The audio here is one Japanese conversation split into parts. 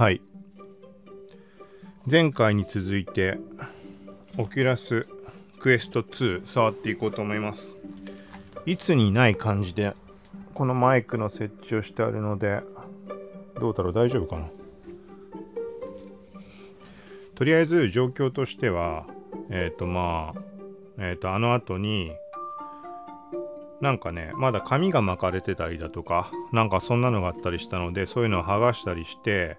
はい。前回に続いてオキュラスクエスト2触っていこうと思います。いつにない感じでこのマイクの設置をしてあるのでどうだろう？大丈夫かな？とりあえず状況としてはえっ、ー、とまあえっ、ー、とあの後になんかねまだ紙が巻かれてたりだとかなんかそんなのがあったりしたのでそういうのを剥がしたりして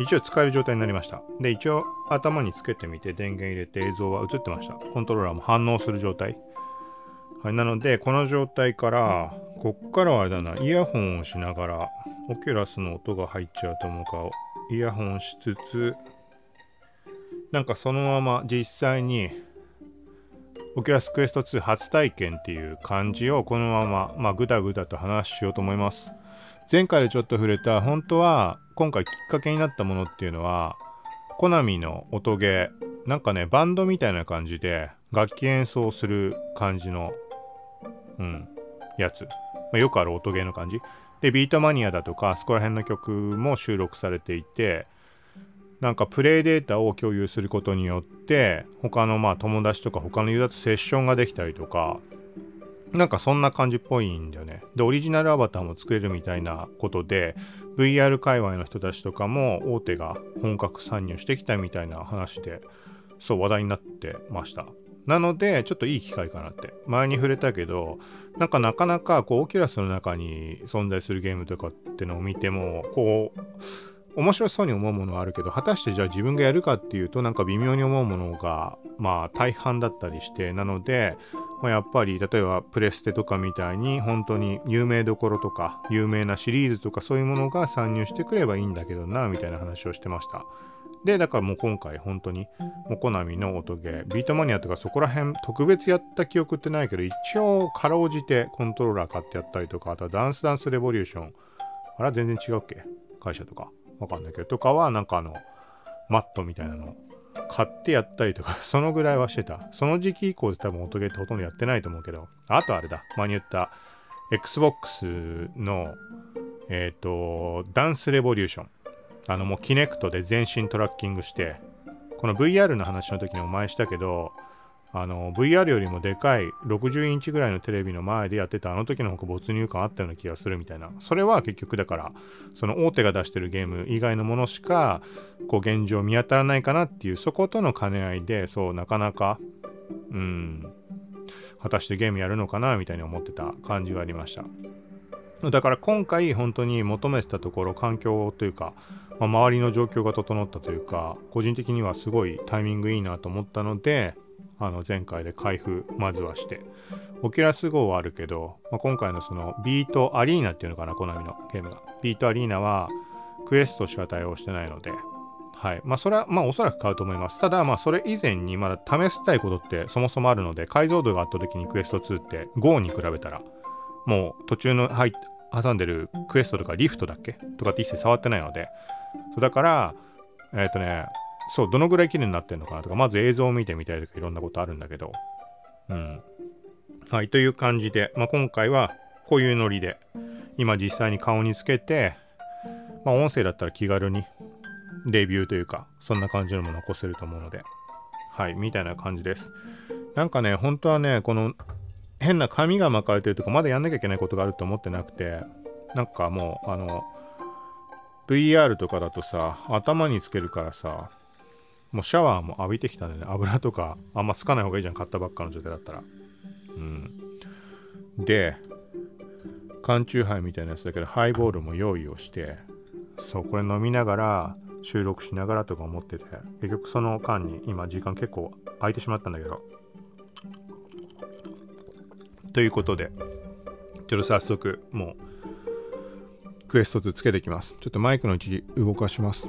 一応使える状態になりました。で一応頭につけてみて電源入れて映像は映ってました。コントローラーも反応する状態。はいなのでこの状態からこっからはあれだなイヤホンをしながら Oculus の音が入っちゃうと思うかイヤホンしつつなんかそのまま実際に Oculus Quest 2初体験っていう感じをこのまま、まあ、ぐだぐだと話しようと思います。前回でちょっと触れた、本当は今回きっかけになったものっていうのは、コナミの音ゲー、なんかね、バンドみたいな感じで楽器演奏する感じの、うん、やつ。まあ、よくある音ゲーの感じ。で、ビートマニアだとか、そこら辺の曲も収録されていて、なんかプレイデータを共有することによって他のまあ友達とか他のユーザーとセッションができたりとかなんかそんな感じっぽいんだよね。で、オリジナルアバターも作れるみたいなことで、VR 界隈の人たちとかも大手が本格参入してきたみたいな話で、そう話題になってました。なので、ちょっといい機会かなって。前に触れたけど、なんかなかなかこう、オキュラスの中に存在するゲームとかってのを見ても、こう、面白そうに思うものはあるけど果たしてじゃあ自分がやるかっていうとなんか微妙に思うものがまあ大半だったりしてなので、まあ、やっぱり例えばプレステとかみたいに本当に有名どころとか有名なシリーズとかそういうものが参入してくればいいんだけどなみたいな話をしてました。でだからもう今回本当にもうコナミの音ゲービートマニアとかそこら辺特別やった記憶ってないけど一応かろうじてコントローラー買ってやったりとかあとはダンスダンスレボリューション。あれは全然違うっけ？会社とか。わかんないけど、とかはなんかあの、マットみたいなの買ってやったりとか、そのぐらいはしてた。その時期以降で多分音ゲーってほとんどやってないと思うけど、あとあれだ、前に言った Xbox の、えっ、ー、と、ダンスレボリューション。あのもうキネクトで全身トラッキングして、この VR の話の時にお前したけど、あの VR よりもでかい60インチぐらいのテレビの前でやってたあの時の方が没入感あったような気がするみたいな。それは結局だからその大手が出してるゲーム以外のものしかこう現状見当たらないかなっていうそことの兼ね合いでそうなかなかうん果たしてゲームやるのかなみたいに思ってた感じがありました。だから今回本当に求めてたところ環境というか、まあ、周りの状況が整ったというか個人的にはすごいタイミングいいなと思ったのであの前回で開封まずはして。オキュラス号はあるけど、まあ、今回のそのビートアリーナっていうのかなコナミのゲームが。ビートアリーナはクエストしか対応してないので。はい。まあそれはまあおそらく買うと思います。ただまあそれ以前にまだ試したいことってそもそもあるので解像度があった時にクエスト2って GO に比べたらもう途中の入挟んでるクエストとかリフトだっけ？とかって一切触ってないので。そうだからえっ、ー、とねそう、どのぐらい綺麗になってんのかなとか、まず映像を見てみたいとかいろんなことあるんだけど、うん。はい、という感じで、まあ、今回はこういうノリで、今実際に顔につけて、まあ、音声だったら気軽にレビューというか、そんな感じのも残せると思うので、はい、みたいな感じです。なんかね、本当はね、この変な紙が巻かれてるとか、まだやんなきゃいけないことがあると思ってなくて、なんかもう、あの、VR とかだとさ、頭につけるからさ、もうシャワーも浴びてきたんでね、油とかあんまつかない方がいいじゃん、買ったばっかの状態だったら。うん。で、缶チューハイみたいなやつだけど、ハイボールも用意をして、そう、これ飲みながら、収録しながらとか思ってて、結局その間に今時間結構空いてしまったんだけど。ということで、ちょっと早速、もう、クエスト2つけていきます。ちょっとマイクの位置動かします。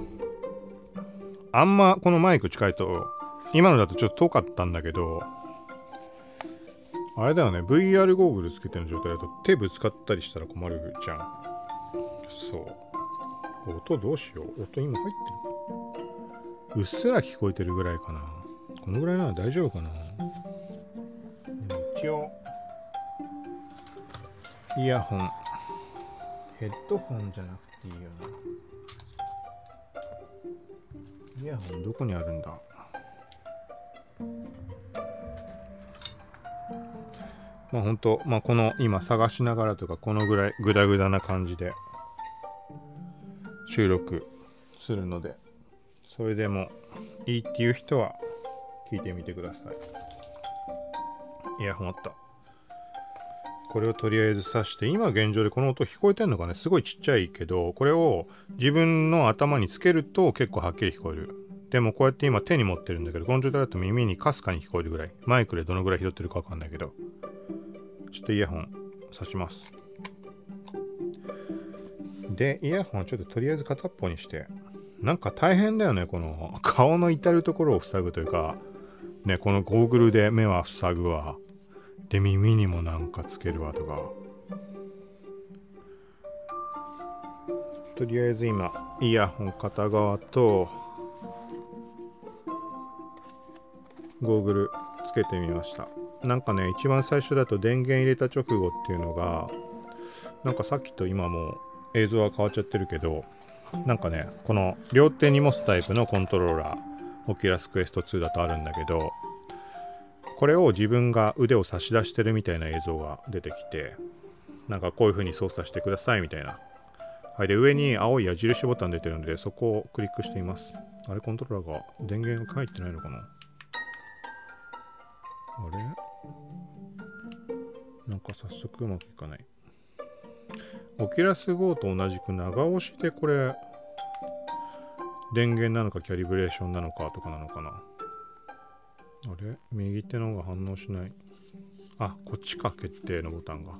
あんまこのマイク近いと今のだとちょっと遠かったんだけどあれだよね VR ゴーグルつけてる状態だと手ぶつかったりしたら困るじゃん。そう。音どうしよう。音今入ってる。うっすら聞こえてるぐらいかな。このぐらいなら大丈夫かな。一応イヤホン。ヘッドホンじゃなくていいよな。イヤホンどこにあるんだ？まあ本当まあこの今探しながらとかこのぐらいグダグダな感じで収録するのでそれでもいいっていう人は聞いてみてください。イヤホンあった。これをとりあえず挿して今現状でこの音聞こえてんのかね？すごいちっちゃいけどこれを自分の頭につけると結構はっきり聞こえる。でもこうやって今手に持ってるんだけどこの状態だと耳にかすかに聞こえるぐらい。マイクでどのぐらい拾ってるかわかんないけど。ちょっとイヤホン挿します。でイヤホンちょっととりあえず片っぽにして。なんか大変だよねこの顔の至るところを塞ぐというか。ねこのゴーグルで目は塞ぐわ。で耳にもなんかつけるわとかとりあえず今イヤホン片側とゴーグルつけてみました。なんかね一番最初だと電源入れた直後っていうのがなんかさっきと今も映像は変わっちゃってるけどなんかねこの両手に持つタイプのコントローラー Oculus Quest 2だとあるんだけどこれを自分が腕を差し出してるみたいな映像が出てきてなんかこういう風に操作してくださいみたいな。はいで上に青い矢印ボタン出てるのでそこをクリックしています。あれコントローラーが電源が入ってないのかな？あれ？なんか早速うまくいかない。オキュラス GO と同じく長押しでこれ電源なのかキャリブレーションなのかとかなのかな。あれ？右手の方が反応しない。あこっちか決定のボタンが。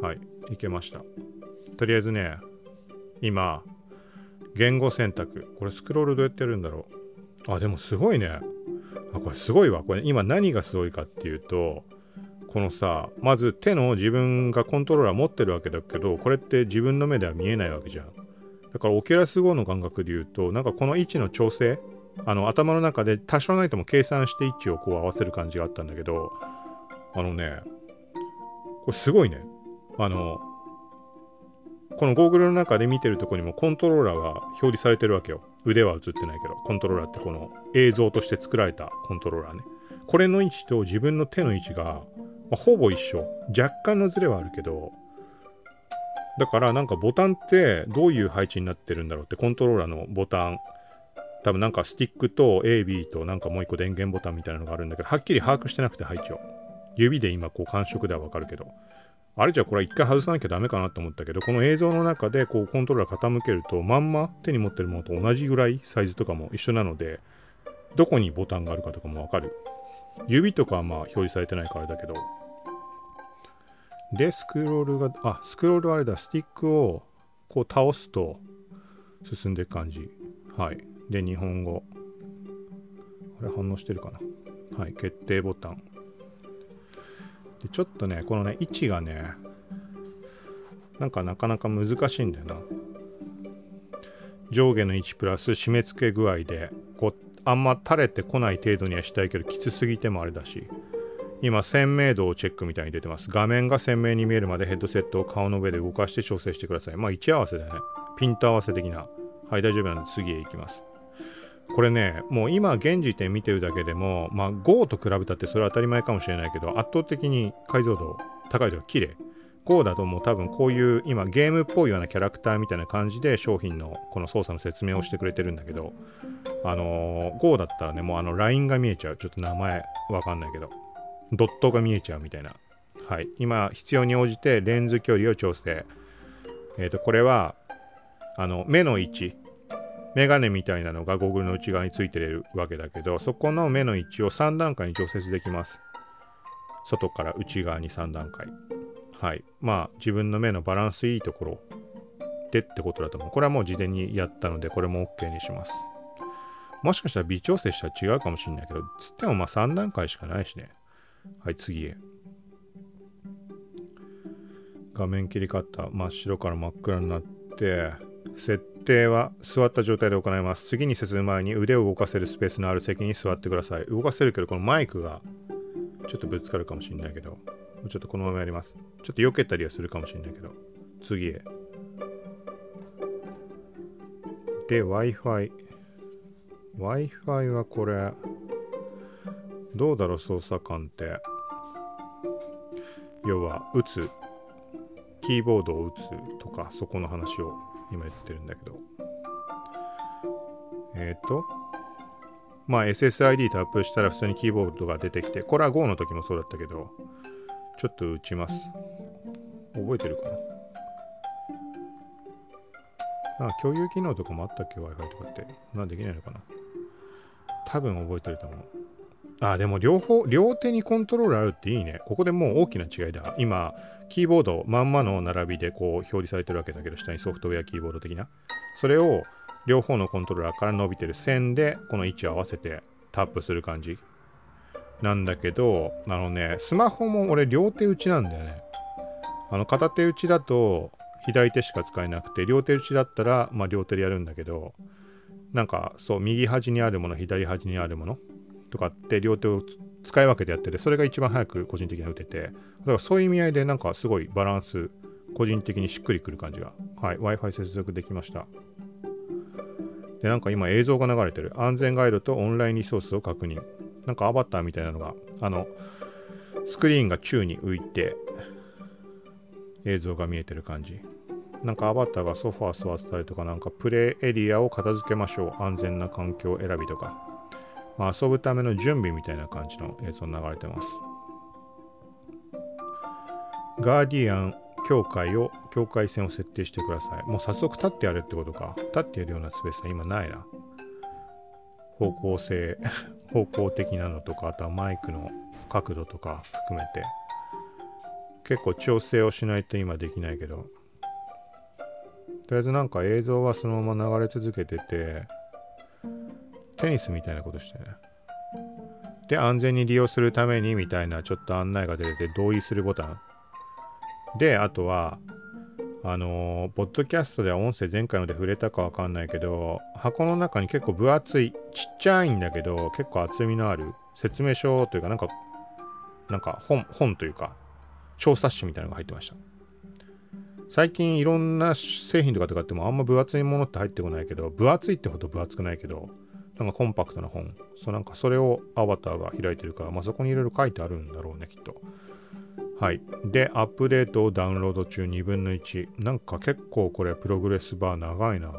はいいけました。とりあえずね今言語選択。これスクロールどうやってやるんだろう。あでもすごいね。あこれすごいわ。これ今何がすごいかっていうとこのさまず手の自分がコントローラー持ってるわけだけどこれって自分の目では見えないわけじゃん。だからオキュラス号の感覚で言うとなんかこの位置の調整あの頭の中で多少ないとも計算して位置をこう合わせる感じがあったんだけどあのねこれすごいね。あのこのゴーグルの中で見てるとこにもコントローラーが表示されてるわけよ。腕は映ってないけどコントローラーってこの映像として作られたコントローラーね。これの位置と自分の手の位置がまあ、ほぼ一緒。若干のズレはあるけどだからなんかボタンってどういう配置になってるんだろうってコントローラーのボタン多分なんかスティックと AB となんかもう一個電源ボタンみたいなのがあるんだけどはっきり把握してなくて配置を指で今こう感触ではわかるけど。あれじゃこれ一回外さなきゃダメかなと思ったけどこの映像の中でこうコントローラー傾けるとまんま手に持ってるものと同じぐらいサイズとかも一緒なのでどこにボタンがあるかとかもわかる。指とかはまあ表示されてないからだけど。で、スクロールが、あ、スクロールあれだ、スティックをこう倒すと進んでいく感じ。はい。で、日本語。あれ反応してるかな？はい。決定ボタン。でちょっとね、このね、位置がね、なんかなかなか難しいんだよな。上下の位置プラス締め付け具合で、こう、あんま垂れてこない程度にはしたいけど、きつすぎてもあれだし。今鮮明度をチェックみたいに出てます画面が鮮明に見えるまでヘッドセットを顔の上で動かして調整してくださいまあ位置合わせだねピント合わせ的なはい大丈夫なので次へ行きますこれねもう今現時点見てるだけでもまあ GO と比べたってそれは当たり前かもしれないけど圧倒的に解像度高いというか綺麗 GO だともう多分こういう今ゲームっぽいようなキャラクターみたいな感じで商品のこの操作の説明をしてくれてるんだけどあのー、GO だったらねもうあのラインが見えちゃうちょっと名前わかんないけどドットが見えちゃうみたいな。はい。今、必要に応じてレンズ距離を調整。えっ、ー、と、これは、あの、目の位置。メガネみたいなのがゴーグルの内側についてるわけだけど、そこの目の位置を3段階に調節できます。外から内側に3段階。はい。まあ、自分の目のバランスいいところでってことだと思う。これはもう事前にやったので、これも OK にします。もしかしたら微調整したら違うかもしれないけど、つってもまあ3段階しかないしね。はい、次へ。画面切り替わった真っ白から真っ暗になって、設定は座った状態で行います。次に進む前に腕を動かせるスペースのある席に座ってください。動かせるけど、このマイクがちょっとぶつかるかもしれないけど、ちょっとこのままやります。ちょっと避けたりはするかもしれないけど、次へ。で、Wi-Fi。Wi-Fi はこれ、どうだろう、操作感って。要は、打つ。キーボードを打つとか、そこの話を今言ってるんだけど。えっ、ー、と、まあ SSID タップしたら普通にキーボードが出てきて、これは Go の時もそうだったけど、ちょっと打ちます。覚えてるかな？なんか共有機能とかもあったっけ ?Wi-Fi とかって。なんできないのかな？多分覚えてると思う。あ、でも両方、両手にコントロールあるっていいね。ここでもう大きな違いだ。今、キーボードまんまの並びでこう表示されてるわけだけど、下にソフトウェアキーボード的な。それを両方のコントローラーから伸びてる線でこの位置を合わせてタップする感じなんだけど、あのね、スマホも俺両手打ちなんだよね。あの片手打ちだと左手しか使えなくて、両手打ちだったら、まあ、両手でやるんだけど、なんかそう、右端にあるもの、左端にあるものとかって両手を使い分けてやってて、それが一番早く個人的に打てて、だからそういう意味合いでなんかすごいバランス、個人的にしっくりくる感じが、はい、Wi-Fi 接続できました。で、なんか今映像が流れてる。安全ガイドとオンラインリソースを確認。なんかアバターみたいなのが、あの、スクリーンが宙に浮いて、映像が見えてる感じ。なんかアバターがソファー座ってたりとか、なんかプレイエリアを片付けましょう。安全な環境選びとか。まあ、遊ぶための準備みたいな感じの映像流れてます。ガーディアン境界を、境界線を設定してください。もう早速立ってやるってことか。立ってやるようなスペースは今ないな。方向性、方向的なのとか、あとはマイクの角度とか含めて。結構調整をしないと今できないけど。とりあえずなんか映像はそのまま流れ続けてて、テニスみたいなことしてね。で、安全に利用するためにみたいなちょっと案内が出てて、同意するボタン。で、あとは、あのー、ポッドキャストでは音声前回ので触れたかわかんないけど、箱の中に結構分厚い、ちっちゃいんだけど、結構厚みのある説明書というか、なんか、なんか本、本というか、調査誌みたいなのが入ってました。最近いろんな製品とかとかってもあんま分厚いものって入ってこないけど、分厚いってほど分厚くないけど、なんかコンパクトな本。そうなんかそれをアバターが開いてるから、まあそこにいろいろ書いてあるんだろうね、きっと。はい。で、アップデートをダウンロード中2分の1。なんか結構これプログレスバー長いな。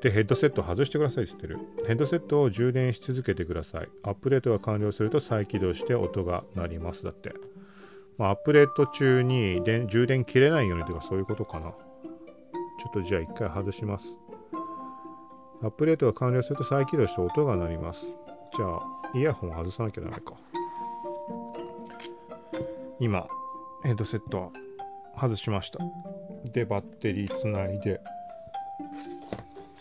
で、ヘッドセット外してくださいって言ってる。ヘッドセットを充電し続けてください。アップデートが完了すると再起動して音が鳴ります。だって。まあ、アップデート中に充電切れないようにとかそういうことかな。ちょっとじゃあ一回外します。アップデートが完了すると再起動して音が鳴ります。じゃあ、イヤホン外さなきゃダメか。今ヘッドセットは外しましたでバッテリーつないで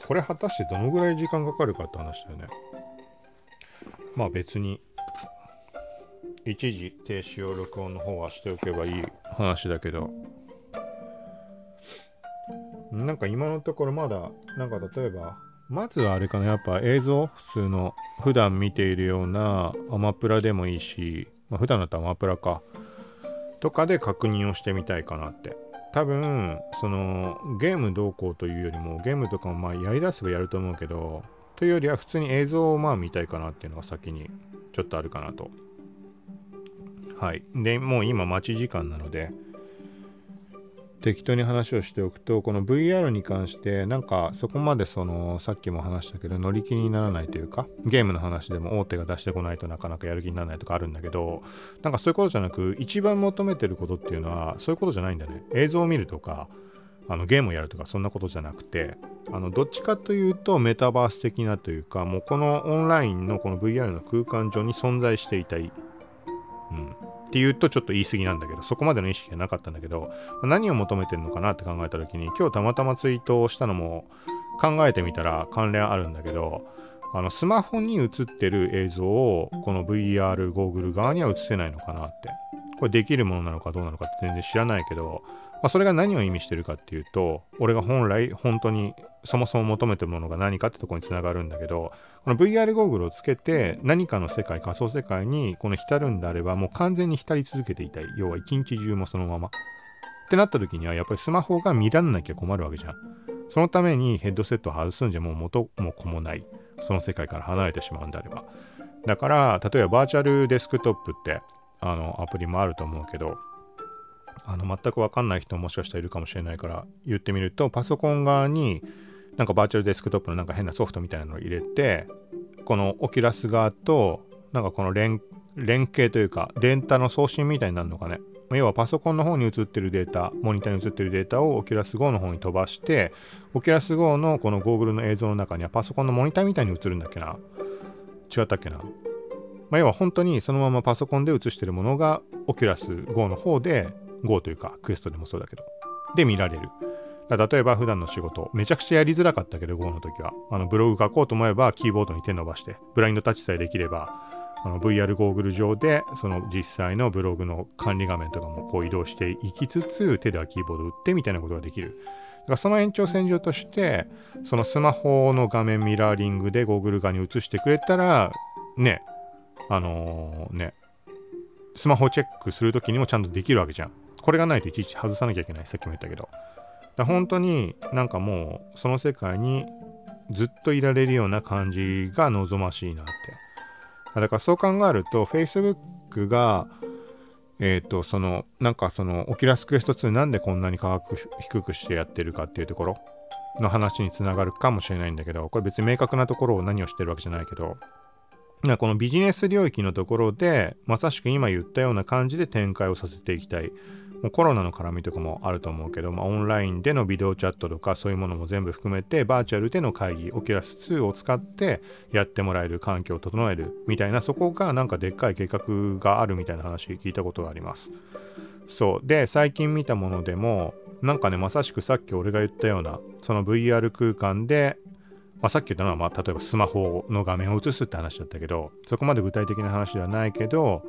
これ果たしてどのぐらい時間かかるかって話だよねまあ別に一時停止を録音の方はしておけばいい話だけどなんか今のところまだなんか例えばまずはあれかなやっぱ映像普通の普段見ているようなアマプラでもいいし、まあ、普段だったらアマプラかとかで確認をしてみたいかなって。多分、そのゲームどうこうというよりも、ゲームとかもまあやりだせばやると思うけど、というよりは普通に映像をまあ見たいかなっていうのが先にちょっとあるかなと。はい。で、もう今待ち時間なので、適当に話をしておくとこの VR に関してなんかそこまでそのさっきも話したけど乗り気にならないというかゲームの話でも大手が出してこないとなかなかやる気にならないとかあるんだけどなんかそういうことじゃなく一番求めてることっていうのはそういうことじゃないんだね。映像を見るとかあのゲームをやるとかそんなことじゃなくてあのどっちかというとメタバース的なというかもうこのオンラインのこの VR の空間上に存在していたい、うん、って言うとちょっと言い過ぎなんだけど、そこまでの意識がなかったんだけど、何を求めてるのかなって考えた時に、今日たまたまツイートをしたのも考えてみたら関連あるんだけど、あのスマホに映ってる映像をこの VR ゴーグル側には映せないのかなって。これできるものなのかどうなのかって全然知らないけど、まあ、それが何を意味してるかっていうと、俺が本来本当にそもそも求めてるものが何かってとこにつながるんだけど、この VR ゴーグルをつけて何かの世界、仮想世界にこの浸るんであれば、もう完全に浸り続けていたい。要は一日中もそのまま。ってなった時には、やっぱりスマホが見らんなきゃ困るわけじゃん。そのためにヘッドセットを外すんじゃもう元も子もないその世界から離れてしまうんであればだから例えば Virtual Desktop ってあのアプリもあると思うけどあの全く分かんない人ももしかしたらいるかもしれないから言ってみるとパソコン側になんか Virtual Desktop のなんか変なソフトみたいなのを入れてこの Oculus 側となんかこの連連携というかデータの送信みたいになるのかね。要はパソコンの方に映ってるデータモニターに映ってるデータをオキュラス GO の方に飛ばしてオキュラス GO のこのゴーグルの映像の中にはパソコンのモニターみたいに映るんだっけな。違ったっけな。まあ、要は本当にそのままパソコンで映してるものがオキュラス GO の方で GO というかクエストでもそうだけど。で見られる。例えば普段の仕事めちゃくちゃやりづらかったけど GO の時は。あのブログ書こうと思えばキーボードに手伸ばしてブラインドタッチさえできればあの VR ゴーグル上でその実際のブログの管理画面とかもこう移動していきつつ手ではキーボード打ってみたいなことができる。だからその延長線上としてそのスマホの画面ミラーリングでゴーグル側に映してくれたらねあのー、ね、スマホチェックするときにもちゃんとできるわけじゃん。これがないといちいち外さなきゃいけない。さっきも言ったけど。だ本当になんかもうその世界にずっといられるような感じが望ましいなって。だからそう考えると Facebook がえっ、ー、とそのなんかその Oculus Quest 2なんでこんなに価格低くしてやってるかっていうところの話につながるかもしれないんだけどこれ別に明確なところを何をしてるわけじゃないけどこのビジネス領域のところでまさしく今言ったような感じで展開をさせていきたいコロナの絡みとかもあると思うけど、まあ、オンラインでのビデオチャットとかそういうものも全部含めてバーチャルでの会議オキュラス2を使ってやってもらえる環境を整えるみたいなそこがなんかでっかい計画があるみたいな話聞いたことがあります。そう。で最近見たものでもなんかねまさしくさっき俺が言ったようなその VR 空間でまあ、さっき言ったのは、まあ、例えばスマホの画面を映すって話だったけど、そこまで具体的な話ではないけど、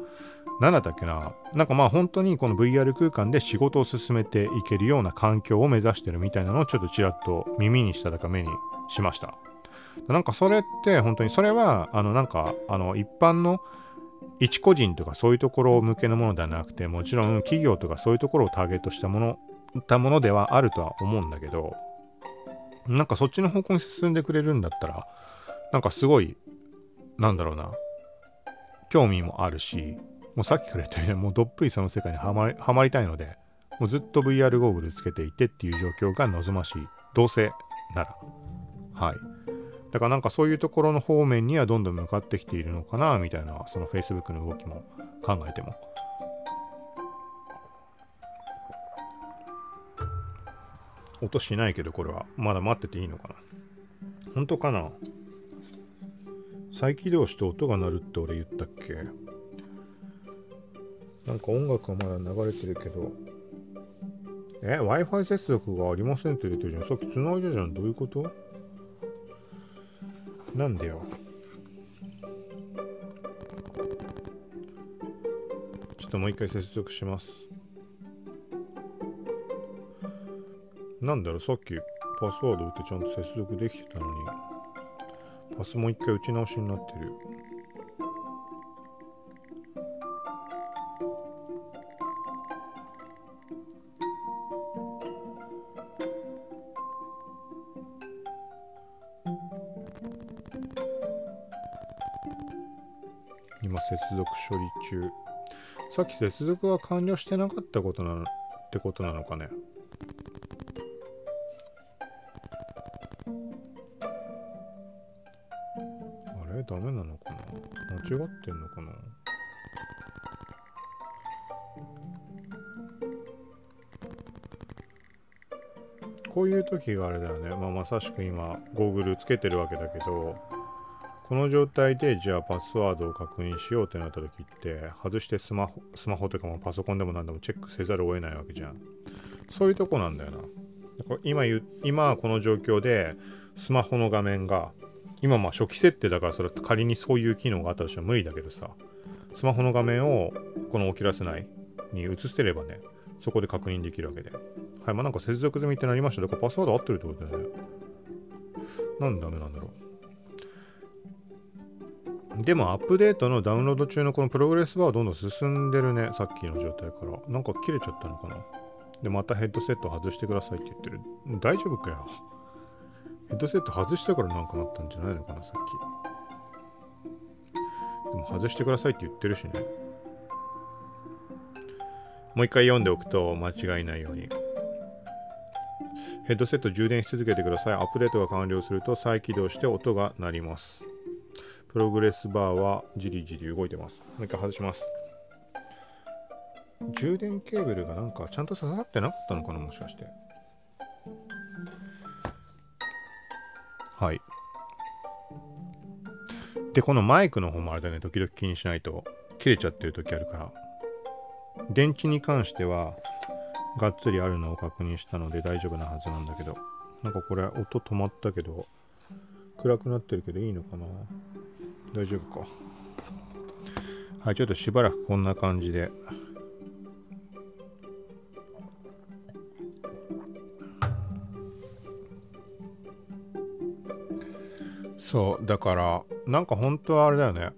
何だったっけななんかまあ本当にこの VR 空間で仕事を進めていけるような環境を目指してるみたいなのをちょっとちらっと耳にしただか目にしました。なんかそれって本当にそれはあのなんかあの一般の一個人とかそういうところ向けのものではなくてもちろん企業とかそういうところをターゲットしたものたものではあるとは思うんだけどなんかそっちの方向に進んでくれるんだったら、なんかすごい、なんだろうな、興味もあるし、もうさっきから言ったように、もうどっぷりその世界にはまりはまりたいので、もうずっと VR ゴーグルつけていてっていう状況が望ましい。どうせなら。はい。だからなんかそういうところの方面にはどんどん向かってきているのかな、みたいな、その Facebook の動きも考えても音しないけどこれはまだ待ってていいのかな本当かな再起動して音が鳴るって俺言ったっけ？なんか音楽はまだ流れてるけど。え Wi-Fi 接続がありませんって出てるじゃん。さっき繋いだじゃん。どういうこと？なんでよ。ちょっともう一回接続します。なんだろう、さっきパスワード打ってちゃんと接続できてたのに、パスもう一回打ち直しになってる。中。さっき接続が完了してなかったことなのってことなのかね。あれ？ダメなのかな？間違ってんのかな？こういう時があれだよね、まあ、まさしく今ゴーグルつけてるわけだけど。この状態でじゃあパスワードを確認しようってなった時って外してスマホスマホとかもパソコンでも何でもチェックせざるを得ないわけじゃん。そういうとこなんだよな。今言今この状況でスマホの画面が今まあ初期設定だからそれ仮にそういう機能があったとしても無理だけどさスマホの画面をこのオキュラス内に映してればねそこで確認できるわけで。はいまあなんか接続済みってなりました。だからパスワード合ってるってことだよね。なんでダメなんだろう。でもアップデートのダウンロード中のこのプログレスバーはどんどん進んでるね。さっきの状態から。なんか切れちゃったのかな。でまたヘッドセット外してくださいって言ってる。大丈夫かよ。ヘッドセット外したからなんかなったんじゃないのかなさっき。でも外してくださいって言ってるしね。もう一回読んでおくと間違いないように。ヘッドセット充電し続けてください。アップデートが完了すると再起動して音が鳴ります。プログレスバーはじりじり動いてます。もう一回外します。充電ケーブルがなんかちゃんと刺さってなかったのかなもしかして。はい。で、このマイクの方もあれだね、時々気にしないと切れちゃってる時あるから。電池に関しては、がっつりあるのを確認したので大丈夫なはずなんだけどなんかこれ音止まったけど暗くなってるけどいいのかな？大丈夫か。はいちょっとしばらくこんな感じで。そうだからなんか本当はあれだよね。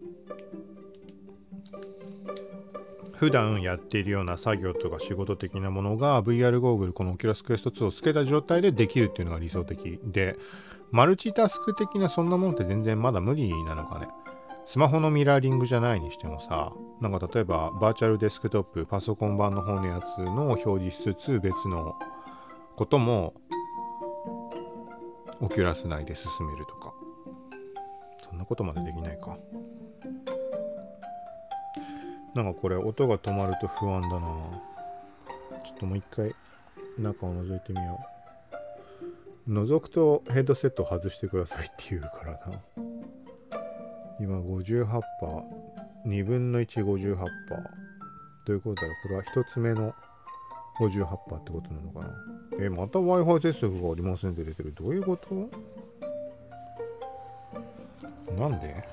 普段やっているような作業とか仕事的なものが VR ゴーグルこの Oculus Quest 2をつけた状態でできるっていうのが理想的でマルチタスク的なそんなものって全然まだ無理なのかね。スマホのミラーリングじゃないにしてもさなんか例えばバーチャルデスクトップパソコン版の方のやつの表示しつつ別のこともオキュラス内で進めるとか。そんなことまでできないか。なんかこれ音が止まると不安だな。ちょっともう一回中を覗いてみよう。覗くとヘッドセット外してくださいって言うからな。今58%、2分の1、58%。どういうことだこれは1つ目の58%ってことなのかなえ、また Wi-Fi 接続がありませんって出てる。どういうこと？なんで？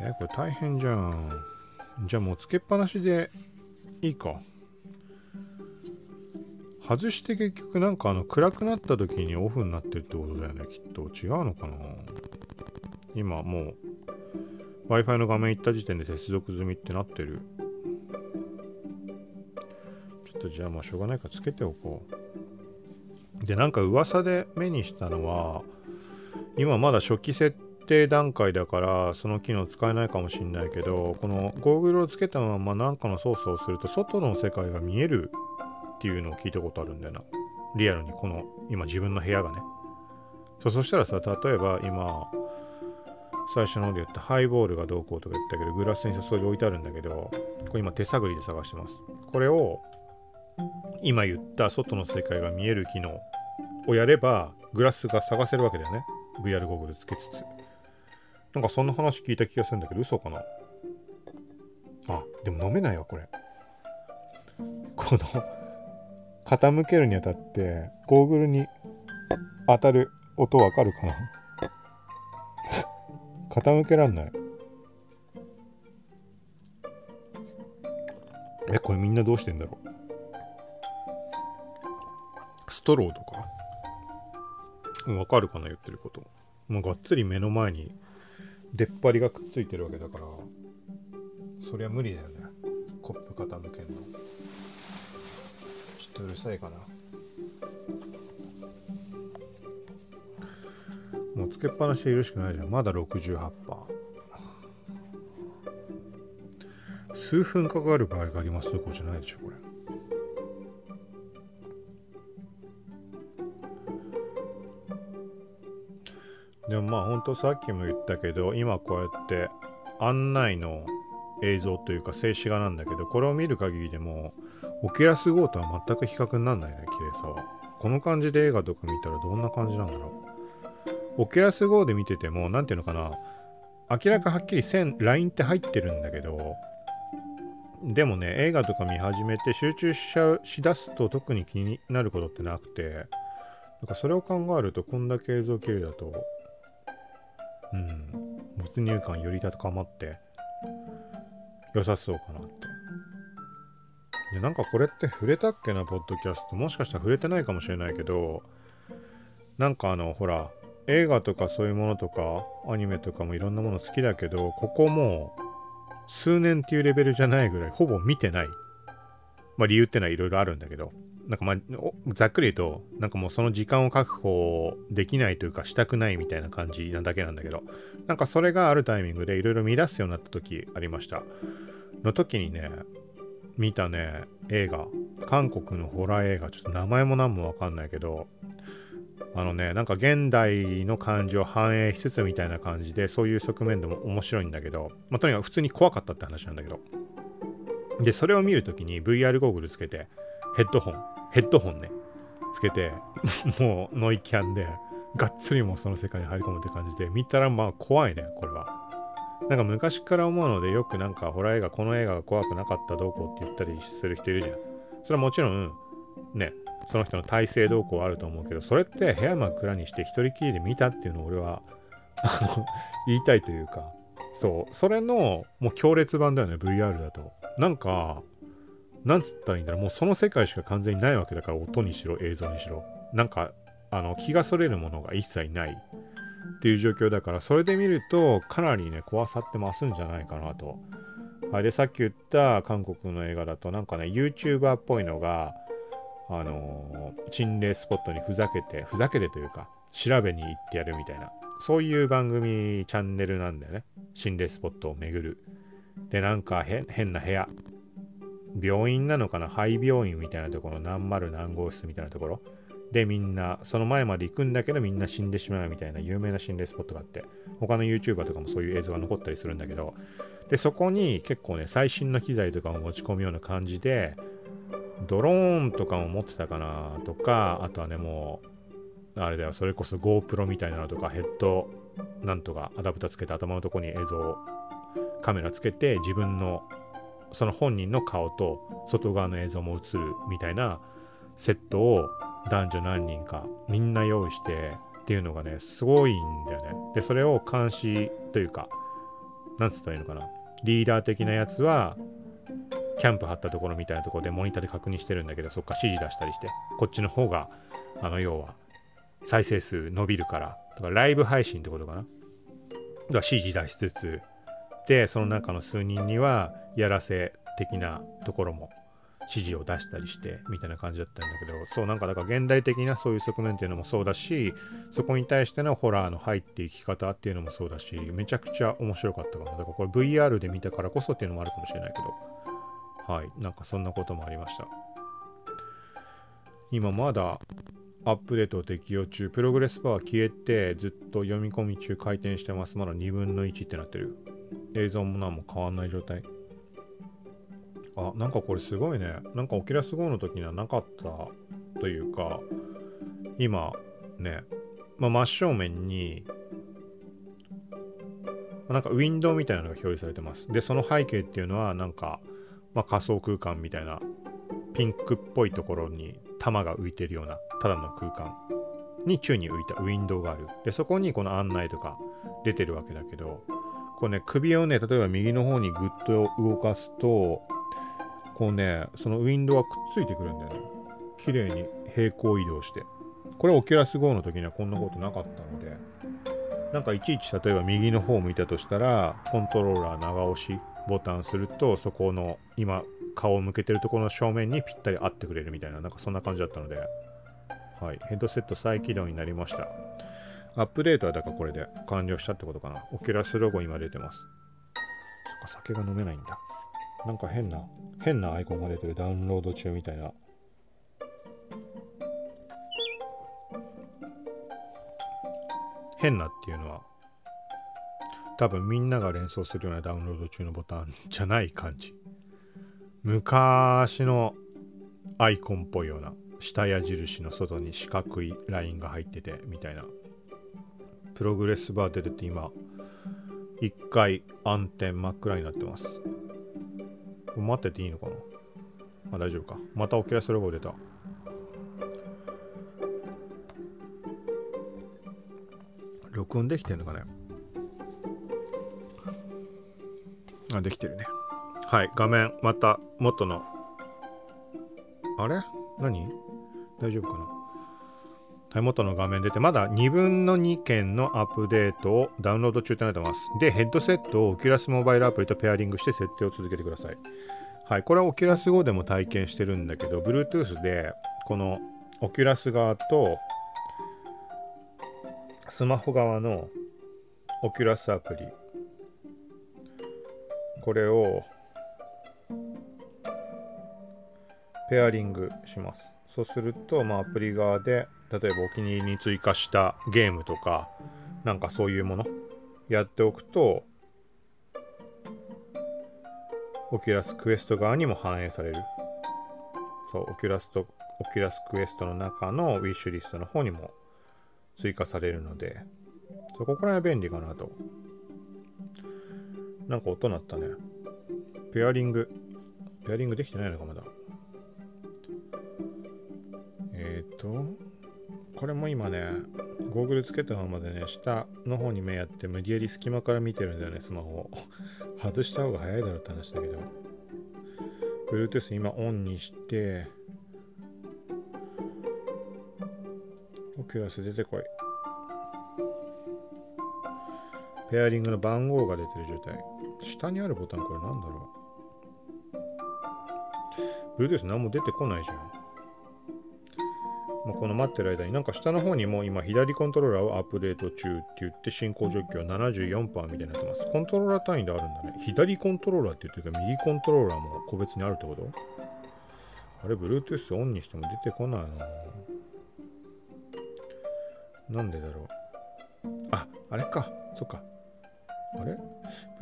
えこれ大変じゃん。じゃあもうつけっぱなしでいいか。外して結局なんかあの暗くなった時にオフになってるってことだよね。きっと違うのかな。今もう Wi-Fi の画面行った時点で接続済みってなってる。ちょっとじゃあまあしょうがないからつけておこう。でなんか噂で目にしたのは今まだ初期設定段階だからその機能使えないかもしんないけどこのゴーグルをつけたまま何かの操作をすると外の世界が見えるっていうのを聞いたことあるんだよな。リアルにこの今自分の部屋がね。そそしたらさ例えば今最初の方で言ったハイボールがどうこうとか言ったけどグラスに注いで置いてあるんだけどこれ今手探りで探してます。これを今言った外の世界が見える機能をやればグラスが探せるわけだよね。VR ゴーグルつけつつ。なんかそんな話聞いた気がするんだけど、嘘かな？あ、でも飲めないわ、これ。この傾けるにあたって、ゴーグルに当たる音わかるかな？傾けらんない。え、これみんなどうしてんだろう？ストローとか？わかるかな言ってること。もうがっつり目の前に出っ張りがくっついてるわけだからそりゃ無理だよね。コップ傾けんの。とうるさいかな。もうつけっぱなしでいるしかないじゃん。まだ68%数分かかる場合がありますどこじゃないでしょこれ。でもまあ本当さっきも言ったけど今こうやって案内の映像というか静止画なんだけどこれを見る限りでもオキュラス GO とは全く比較にならないね綺麗さは。この感じで映画とか見たらどんな感じなんだろう。オキュラス GO で見てても何ていうのかな。明らかはっきり線ラインって入ってるんだけどでもね映画とか見始めて集中しちゃうしだすと特に気になることってなくてなんかそれを考えるとこんだけ映像綺麗だとうん、没入感より高まって良さそうかなって。で、なんかこれって触れたっけな、ポッドキャスト。もしかしたら触れてないかもしれないけど、なんかあの、ほら、映画とかそういうものとか、アニメとかもいろんなもの好きだけど、ここもう数年っていうレベルじゃないぐらい、ほぼ見てない。まあ理由ってのはいろいろあるんだけど、なんかまあ、ざっくり言うと、なんかもうその時間を確保できないというか、したくないみたいな感じなだけなんだけど、なんかそれがあるタイミングでいろいろ乱すようになった時ありました。の時にね、見たね、映画、韓国のホラー映画、ちょっと名前も何もわかんないけど、あのね、なんか現代の感じを反映しつつみたいな感じで、そういう側面でも面白いんだけど、まあ、とにかく普通に怖かったって話なんだけど。で、それを見るときに VR ゴーグルつけて、ヘッドホン、ヘッドホンね、つけて、もうノイキャンで、がっつりもうその世界に入り込むって感じで、見たらまあ怖いね、これは。なんか昔から思うので、よくなんかホラー映画、この映画が怖くなかったどうこうって言ったりする人いるじゃん。それはもちろん、ね、その人の体制動向はあると思うけど、それって部屋真っ暗にして一人きりで見たっていうのを俺は、あの、言いたいというか、そう、それのもう強烈版だよね、VR だと。なんか、なんつったらいいんだろう、もうその世界しか完全にないわけだから、音にしろ、映像にしろ。なんか、あの、気がそれるものが一切ないっていう状況だから、それで見ると、かなりね、怖さって増すんじゃないかなと。はい、で、さっき言った韓国の映画だと、なんかね、YouTuber っぽいのが、あのー、心霊スポットにふざけて、ふざけてというか、調べに行ってやるみたいな、そういう番組、チャンネルなんだよね。心霊スポットを巡る。で、なんか変な部屋。病院なのかな？肺病院みたいなところ、何丸何号室みたいなところ。で、みんな、その前まで行くんだけど、みんな死んでしまうみたいな有名な心霊スポットがあって、他の YouTuber とかもそういう映像が残ったりするんだけど、で、そこに結構ね、最新の機材とかを持ち込むような感じで、ドローンとかも持ってたかなとか、あとはね、もう、あれだよ、それこそ GoPro みたいなのとか、ヘッド、なんとかアダプターつけて頭のとこに映像、カメラつけて、自分の、その本人の顔と外側の映像も映るみたいなセットを男女何人かみんな用意してっていうのがね、すごいんだよね。で、それを監視というか、なんつったらいいのかな。リーダー的なやつはキャンプ張ったところみたいなところでモニターで確認してるんだけど、そっか指示出したりして、こっちの方が、あの、要は、再生数伸びるから、とかライブ配信ってことかな。だから指示出しつつ、で、その中の数人には、やらせ的なところも指示を出したりしてみたいな感じだったんだけどそうなんかだから現代的なそういう側面っていうのもそうだしそこに対してのホラーの入っていき方っていうのもそうだしめちゃくちゃ面白かったかなだからこれ VR で見たからこそっていうのもあるかもしれないけどはい、なんかそんなこともありました。今まだアップデート適用中、プログレスバー消えてずっと読み込み中回転してます。まだ2分の1ってなってる。映像も何も変わんない状態。あ、なんかこれすごいね。なんかオキラス GO の時にはなかったというか、今ね、まあ、真正面になんかウィンドウみたいなのが表示されてます。で、その背景っていうのはなんかまあ、仮想空間みたいなピンクっぽいところに玉が浮いてるようなただの空間に宙に浮いたウィンドウがあるでそこにこの案内とか出てるわけだけどこうね首をね例えば右の方にグッと動かすとこうねそのウィンドウがくっついてくるんだよね。綺麗に平行移動して。これオキュラス GO の時にはこんなことなかったので。なんかいちいち例えば右の方を向いたとしたらコントローラー長押しボタンするとそこの今顔を向けてるところの正面にぴったり合ってくれるみたいななんかそんな感じだったので。はい。ヘッドセット再起動になりました。アップデートはだからこれで完了したってことかな。 Oculus ロゴ今出てます。そっか酒が飲めないんだ。なんか変な変なアイコンが出てる。ダウンロード中みたいな。変なっていうのは多分みんなが連想するようなダウンロード中のボタンじゃない感じ。昔のアイコンっぽいような下矢印の外に四角いラインが入っててみたいな。プログレスバー出てて今一回暗転真っ暗になってます。待ってていいのかな？まあ大丈夫か。またオキラスロゴ出た。録音できてんのかね？あ、できてるね。はい、画面、また元の。あれ？何？大丈夫かな、元の画面出て、まだ2分の2件のアップデートをダウンロード中となってます。で、ヘッドセットを Oculus モバイルアプリとペアリングして設定を続けてください。はい、これはオキュラス GO でも体験してるんだけど、Bluetooth でこの Oculus 側とスマホ側の Oculus アプリこれをペアリングしますそうすると、まあ、アプリ側で例えばお気に入りに追加したゲームとかなんかそういうものやっておくと Oculus Quest 側にも反映される。そう Oculus と Oculus Quest の中のウィッシュリストの方にも追加されるのでそこから便利かなと。なんか音鳴ったね。ペアリング。ペアリングできてないのかまだ。えっ、ー、と。これも今ねゴーグルつけたままでね下の方に目やって無理やり隙間から見てるんだよねスマホを。外した方が早いだろうって話だけど。Bluetooth 今オンにしてオキュラス出てこい。ペアリングの番号が出てる状態。下にあるボタンこれなんだろう。Bluetooth 何も出てこないじゃん。まあ、この待ってる間になんか下の方にも今左コントローラーをアップデート中って言って進行状況74%みたいになってます。コントローラー単位であるんだね。左コントローラーって言ってるか右コントローラーも個別にあるってこと？あれ、Bluetooth オンにしても出てこないななんでだろう？あ、あれか。そっか。あれ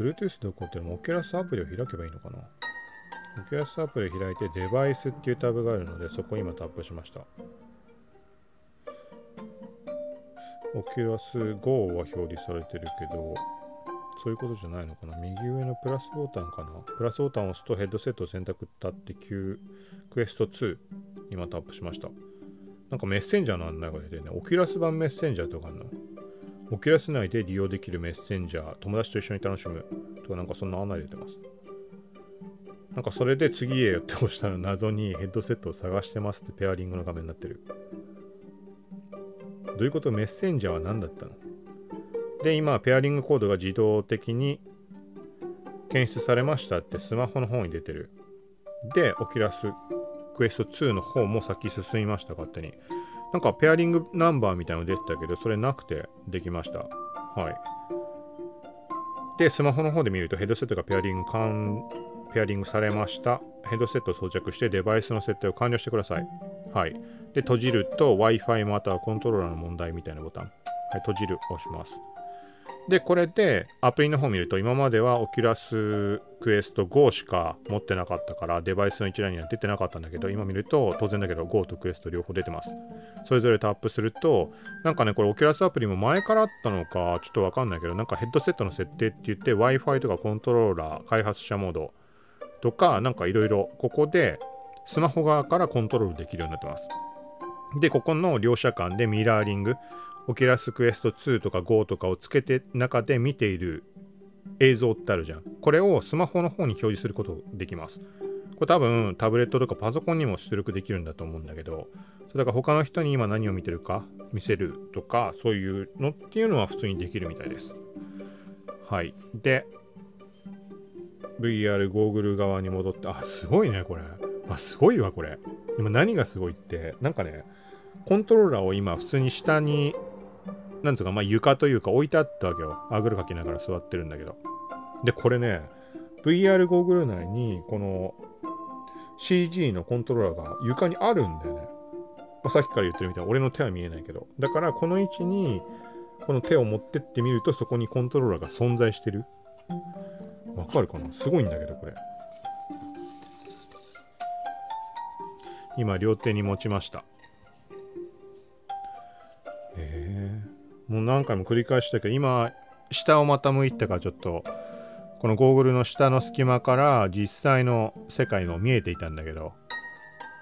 ?Bluetooth で起こってるの Oculus アプリを開けばいいのかな？ Oculus アプリを開いてデバイスっていうタブがあるのでそこを今タップしました。 Oculus GO は表示されてるけど、そういうことじゃないのかな？右上のプラスボタンかな？プラスボタンを押すとヘッドセットを選択ったって Q Quest 2今タップしました。なんかメッセンジャーの案内が出てね、 Oculus 版メッセンジャーとかあるの？ Oculus 内で利用できるメッセンジャー、友達と一緒に楽しむとかなんかそんな案内出てます。なんかそれで次へって押したら謎にヘッドセットを探してますってペアリングの画面になってる。どういうこと？メッセンジャーは何だったの？で、今、ペアリングコードが自動的に検出されましたってスマホの方に出てる。で、オキラスクエスト2の方も先進みました、勝手に。なんかペアリングナンバーみたいなの出てたけど、それなくてできました。はい。で、スマホの方で見るとヘッドセットがペアリング完ペアリングされました。ヘッドセットを装着してデバイスの設定を完了してください。はい。で、閉じると Wi-Fi またはコントローラーの問題みたいなボタン。はい、閉じるを押します。で、これでアプリの方見ると今までは Oculus Quest Go しか持ってなかったからデバイスの一覧には出てなかったんだけど今見ると当然だけど Go と Quest 両方出てます。それぞれタップするとなんかねこれ Oculus アプリも前からあったのかちょっとわかんないけどなんかヘッドセットの設定って言って Wi-Fi とかコントローラー開発者モードとかなんかいろいろここでスマホ側からコントロールできるようになってます。で、ここの両者間でミラーリング、 Oculus Quest 2とか GO とかをつけて中で見ている映像ってあるじゃん。これをスマホの方に表示することできます。これ多分タブレットとかパソコンにも出力できるんだと思うんだけど、それだから他の人に今何を見てるか見せるとか、そういうのっていうのは普通にできるみたいです。はい。で、VR ゴーグル側に戻って、あ、すごいね、これ。あ、すごいわ、これ。今何がすごいって、なんかね、コントローラーを今普通に下に、なんつうか、まあ床というか置いてあったわけよ。あぐるかきながら座ってるんだけど。で、これね、VR ゴーグル内に、この CG のコントローラーが床にあるんだよね。まあ、さっきから言ってるみたいな、俺の手は見えないけど。だから、この位置に、この手を持ってってみると、そこにコントローラーが存在してる。わかるかな？すごいんだけど、これ。今両手に持ちました。え。ー、もう何回も繰り返したけど今下をまた向いたからちょっとこのゴーグルの下の隙間から実際の世界の見えていたんだけど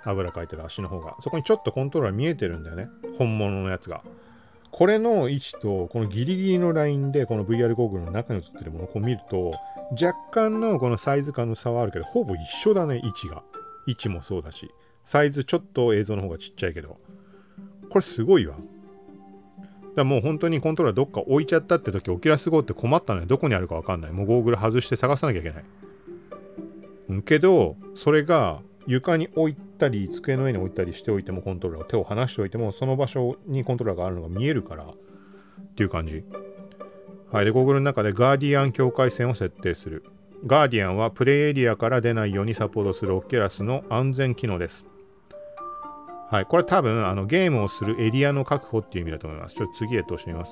あぐらかいてる足の方が。そこにちょっとコントローラー見えてるんだよね。本物のやつが。これの位置とこのギリギリのラインでこの VR ゴーグルの中に映ってるものをこう見ると若干のこのサイズ感の差はあるけどほぼ一緒だね位置が位置もそうだしサイズちょっと映像の方がちっちゃいけど、これすごいわ。だもう本当にコントローラーどっか置いちゃったって時、 Oculus GO って困ったのよ。どこにあるかわかんない。もうゴーグル外して探さなきゃいけない。けど、それが床に置いたり机の上に置いたりしておいてもコントローラーを手を離しておいてもその場所にコントローラーがあるのが見えるからっていう感じ。はい。でゴーグルの中でガーディアン境界線を設定する。ガーディアンはプレイエリアから出ないようにサポートする Oculus の安全機能です。はい。これ多分あのゲームをするエリアの確保っていう意味だと思います。ちょっと次へとしてみます。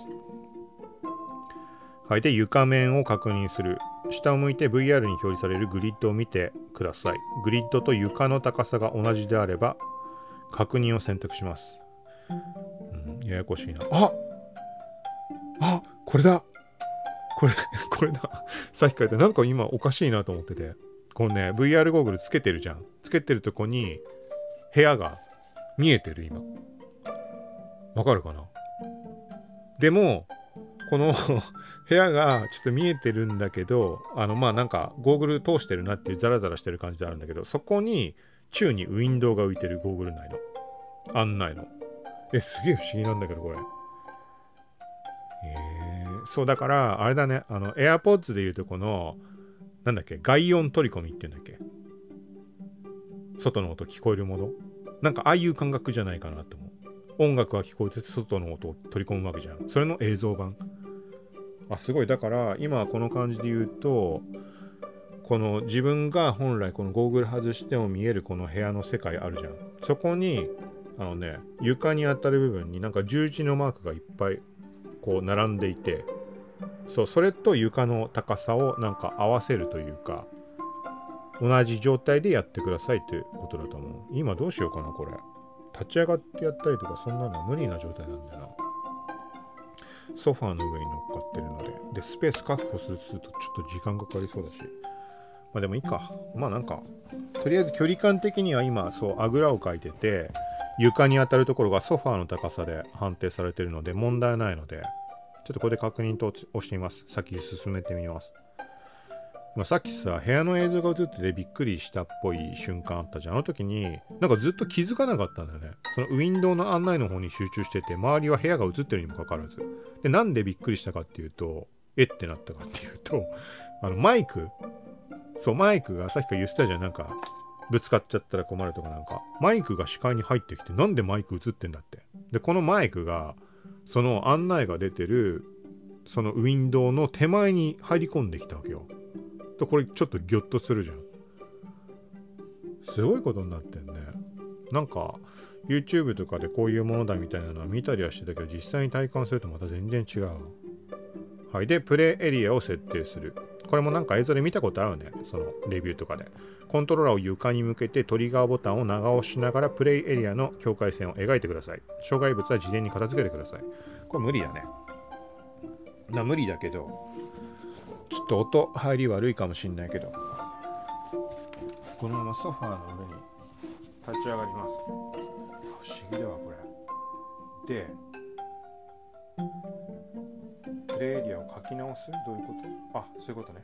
はい、で床面を確認する。下を向いて VR に表示されるグリッドを見てください。グリッドと床の高さが同じであれば確認を選択します、うん、ややこしいな。ああこれだ。これ これだ。さっきからなんか今おかしいなと思ってて。このね VR ゴーグルつけてるじゃん。つけてるとこに部屋が見えてる今。わかるかな？でもこの 部屋がちょっと見えてるんだけどあのまあなんかゴーグル通してるなっていうザラザラしてる感じであるんだけどそこに宙にウィンドウが浮いてるゴーグル内の。案内の。えすげえ不思議なんだけどこれ。え。ー、そうだからあれだね。あの AirPods でいうとこのなんだっけ外音取り込みって言うんだっけ。外の音聞こえるもの。なんかああいう感覚じゃないかなと思う。音楽は聞こえて外の音を取り込むわけじゃん。それの映像版。あすごい。だから今この感じで言うとこの自分が本来このゴーグル外しても見えるこの部屋の世界あるじゃん。そこにあのね床に当たる部分になんか十字のマークがいっぱいこう並んでいてそうそれと床の高さをなんか合わせるというか同じ状態でやってくださいということだと思う。今どうしようかなこれ。立ち上がってやったりとかそんなの無理な状態なんだよな。ソファーの上に乗っかってるので、で、スペース確保するとちょっと時間かかりそうだし、まあでもいいか。まあなんか、とりあえず距離感的には今、そう、あぐらをかいてて、床に当たるところがソファーの高さで判定されてるので問題ないので、ちょっとここで確認と押してみます。先進めてみます。まあ、さっきさ部屋の映像が映っててびっくりしたっぽい瞬間あったじゃん。あの時になんかずっと気づかなかったんだよね。そのウィンドウの案内の方に集中してて周りは部屋が映ってるにもかかわらず。でなんでびっくりしたかっていうとえってなったかっていうと あのマイクそうマイクがさっきから言ってたじゃん。なんかぶつかっちゃったら困るとかなんか。マイクが視界に入ってきてなんでマイク映ってんだって。でこのマイクがその案内が出てるそのウィンドウの手前に入り込んできたわけよ。とこれちょっとギョッとするじゃん。すごいことになってんね。なんか YouTube とかでこういうものだみたいなのは見たりはしてたけど実際に体感するとまた全然違うはい。でプレイエリアを設定する。これもなんか映像で見たことあるね。そのレビューとかで。コントローラーを床に向けてトリガーボタンを長押しながらプレイエリアの境界線を描いてください。障害物は事前に片付けてください。これ無理だね。な無理だけどちょっと音入り悪いかもしんないけど。このままソファーの上に立ち上がります。不思議だわこれ。でプレイエリアを書き直す？どういうこと？あそういうことね。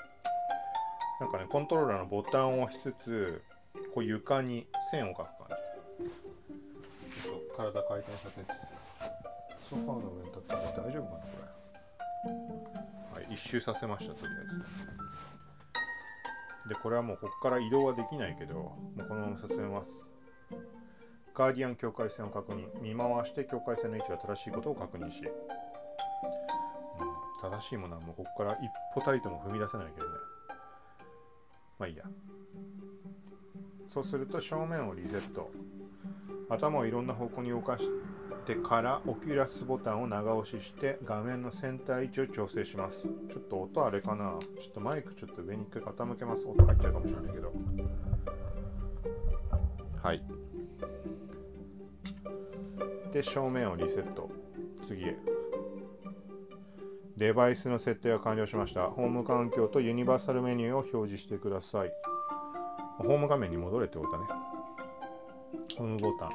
なんかねコントローラーのボタンを押しつつこう床に線を描く感じ。ちょっと体回転させつつ。ソファーの上に立っても大丈夫かなこれ。一周させましたとりあえず。でこれはもうここから移動はできないけどもうこのまま進めますガーディアン境界線を確認見回して境界線の位置が正しいことを確認し、うん、正しいものはもうここから一歩たりとも踏み出せないけどね。まあいいや。そうすると正面をリセット。頭をいろんな方向に動かしててからオキュラスボタンを長押しして画面のセンター位置を調整します。ちょっと音あれかな。ちょっとマイクちょっと上に一回傾けます。音入っちゃうかもしれないけど。はい。で正面をリセット。次へ。デバイスの設定が完了しました。ホーム環境とユニバーサルメニューを表示してください。ホーム画面に戻れってことだね。ホームボタン。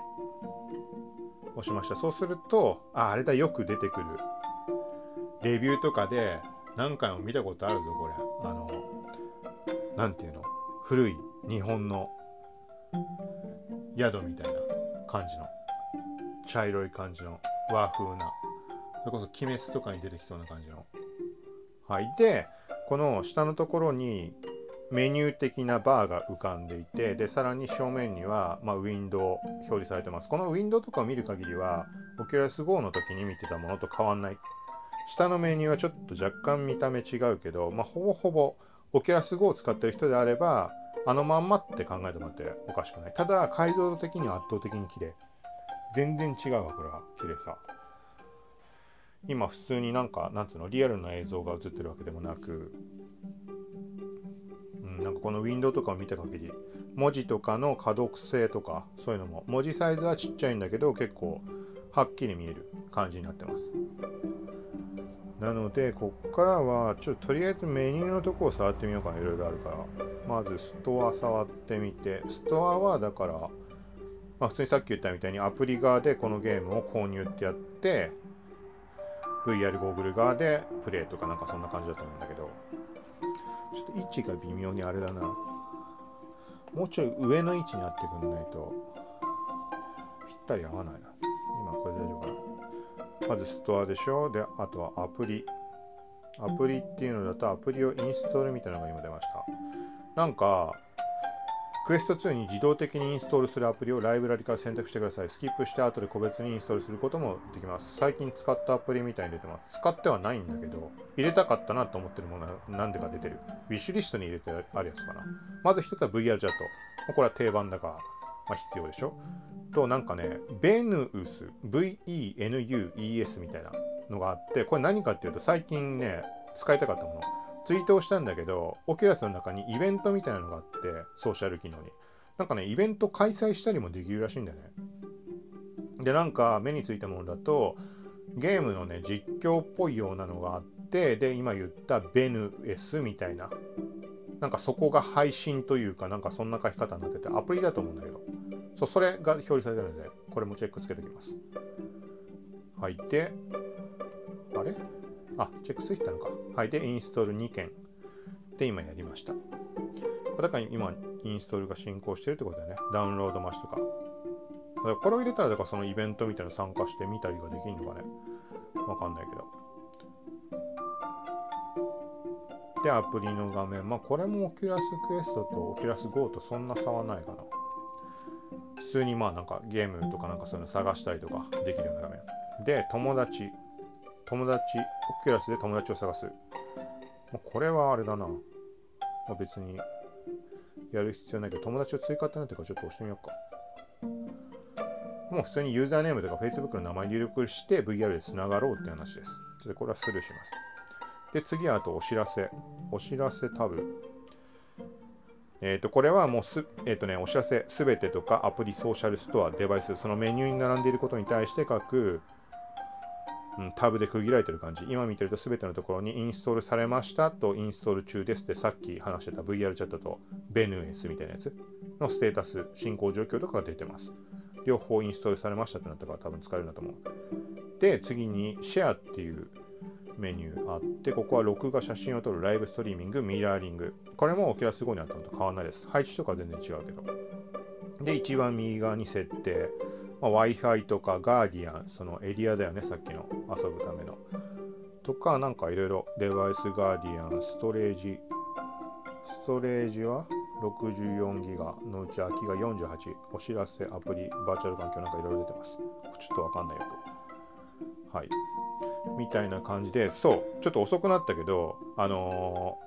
押しました。そうするとああれだよく出てくる。レビューとかで何回も見たことあるぞこれ。あの何ていうの？古い日本の宿みたいな感じの。茶色い感じの和風な。それこそ鬼滅とかに出てきそうな感じの。はい。でこの下のところにメニュー的なバーが浮かんでいてでさらに正面には、まあ、ウィンドウ表示されてます。このウィンドウとかを見る限りはオキュラス GO の時に見てたものと変わんない。下のメニューはちょっと若干見た目違うけど、まあ、ほぼほぼオキュラス GO を使ってる人であればあのまんまって考えてもらっておかしくない。ただ解像度的には圧倒的に綺麗。全然違うわこれは。綺麗さ。今普通になんかなんつうのリアルな映像が映ってるわけでもなくなんかこのウィンドウとかを見た限り文字とかの可読性とかそういうのも文字サイズはちっちゃいんだけど結構はっきり見える感じになってます。なのでこっからはちょっととりあえずメニューのとこを触ってみようかな。いろいろあるから。まずストア触ってみて。ストアはだからまあ普通にさっき言ったみたいにアプリ側でこのゲームを購入ってやって VR ゴーグル側でプレイとかなんかそんな感じだと思うんだけど。ちょっと位置が微妙にあれだな。もうちょい上の位置に合ってくんないと。ぴったり合わないな。今これ大丈夫かな。まずストアでしょ。であとはアプリ。アプリっていうのだとアプリをインストールみたいなのが今出ました。なんかクエスト2に自動的にインストールするアプリをライブラリから選択してください。スキップして後で個別にインストールすることもできます。最近使ったアプリみたいに出てます。使ってはないんだけど、入れたかったなと思ってるものは何でか出てる。ウィッシュリストに入れてあるやつかな。まず一つは VR チャット。これは定番だから、まあ、必要でしょ。と、なんかね、ベヌウス、VENUES みたいなのがあって、これ何かっていうと最近ね、使いたかったもの。ツイートをしたんだけど、オキュラスの中にイベントみたいなのがあって、ソーシャル機能に。なんかね、イベント開催したりもできるらしいんだよね。で、なんか目についたものだと、ゲームのね、実況っぽいようなのがあって、で、今言ったベヌ S みたいな、なんかそこが配信というか、なんかそんな書き方になってて、アプリだと思うんだけど、そう、それが表示されてるので、これもチェックつけておきます。はい、で、あれ？あ、チェックついたのか。はい。で、インストール2件。で、今やりました。これだから今、インストールが進行してるってことだよね。ダウンロード増しとか。だからこれを入れたら、だからそのイベントみたいな参加してみたりができるのかね。わかんないけど。で、アプリの画面。まあ、これもオキュラスクエストとオキュラス GO とそんな差はないかな。普通にまあなんかゲームとかなんかそういうの探したりとかできるような画面。で、友達。友達、オキュラスで友達を探す。これはあれだな。まあ、別にやる必要ないけど、友達を追加ってなってるかちょっと押してみようか。もう普通にユーザーネームとか Facebook の名前入力して VR でつながろうって話です。で、これはスルーします。で、次はあとお知らせ。お知らせタブ。えっ、ー、と、これはもうす、えっ、ー、とね、お知らせすべてとかアプリ、ソーシャルストア、デバイス、そのメニューに並んでいることに対して各タブで区切られてる感じ。今見てると全てのところにインストールされましたとインストール中ですってさっき話してた VR チャットと BenS みたいなやつのステータス、進行状況とかが出てます。両方インストールされましたってなったから多分使えるんだと思う。で、次にシェアっていうメニューあって、ここは録画写真を撮るライブストリーミング、ミラーリング。これもオキュラス5にあったのと変わらないです。配置とか全然違うけど。で、一番右側に設定。まあ、Wi-Fi とかガーディアン、そのエリアだよね、さっきの遊ぶための。とか、なんかいろいろデバイスガーディアン、ストレージ、ストレージは64ギガのうち空きが48、お知らせ、アプリ、バーチャル環境なんかいろいろ出てます。ちょっとわかんないよく。はい。みたいな感じで、そう、ちょっと遅くなったけど、あの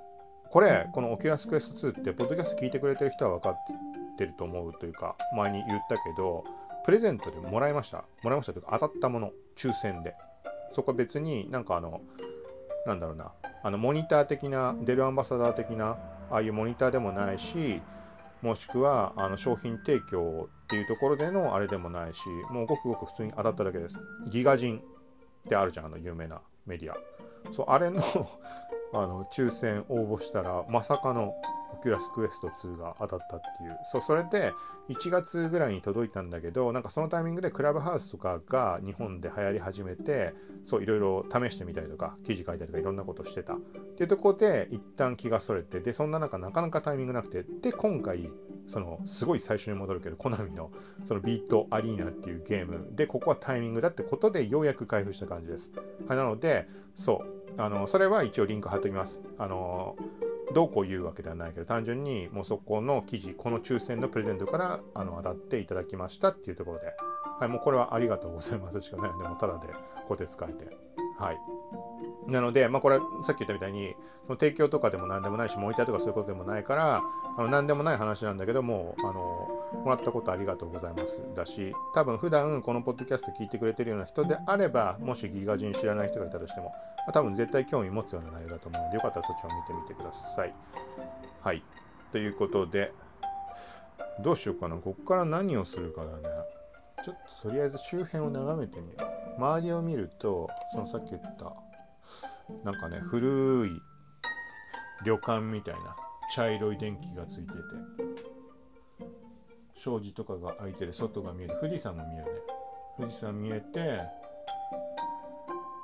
ー、これ、この Oculus Quest 2って、ポッドキャスト聞いてくれてる人は分かってると思うというか、前に言ったけど、プレゼントでもらいました。もらいましたというか当たったもの、抽選で。そこ別になんかあの、なんだろうな、あのモニター的な、 Dell アンバサダー的な、ああいうモニターでもないし、もしくはあの商品提供っていうところでのあれでもないし、もうごくごく普通に当たっただけです。 GIGAZINE ってあるじゃん、あの有名なメディア。そう、あれのあの抽選応募したら、まさかの Oculus Quest 2が当たったっていう。そう、それで1月ぐらいに届いたんだけど、なんかそのタイミングでクラブハウスとかが日本で流行り始めて、そう、いろいろ試してみたりとか、記事書いたりとかいろんなことしてた。っていうところで一旦気がそれて、で、そんな中なかなかタイミングなくて、で、今回、その、すごい最初に戻るけど、コナミのその BEAT ARENA っていうゲームで、ここはタイミングだってことでようやく開封した感じです。はい、なので、そう、あの、それは一応リンク貼っておきます。あの、どうこう言うわけではないけど単純にもうそこの記事この抽選のプレゼントからあの当たっていただきましたっていうところで、はい、もうこれはありがとうございますしかないのでもうただでこうやって使えて。はい。なので、まあ、これさっき言ったみたいにその提供とかでも何でもないしモニターとかそういうことでもないからあの何でもない話なんだけどもあのもらったことありがとうございますだし多分普段このポッドキャスト聞いてくれてるような人であればもしギガ人知らない人がいたとしても、まあ、多分絶対興味持つような内容だと思うのでよかったらそっちを見てみてください。はい。ということでどうしようかな。こっから何をするかだね。ちょっととりあえず周辺を眺めてみる。周りを見るとそのさっき言ったなんかね古い旅館みたいな茶色い電気がついてて障子とかが開いてる外が見える。富士山も見えるね。富士山見えて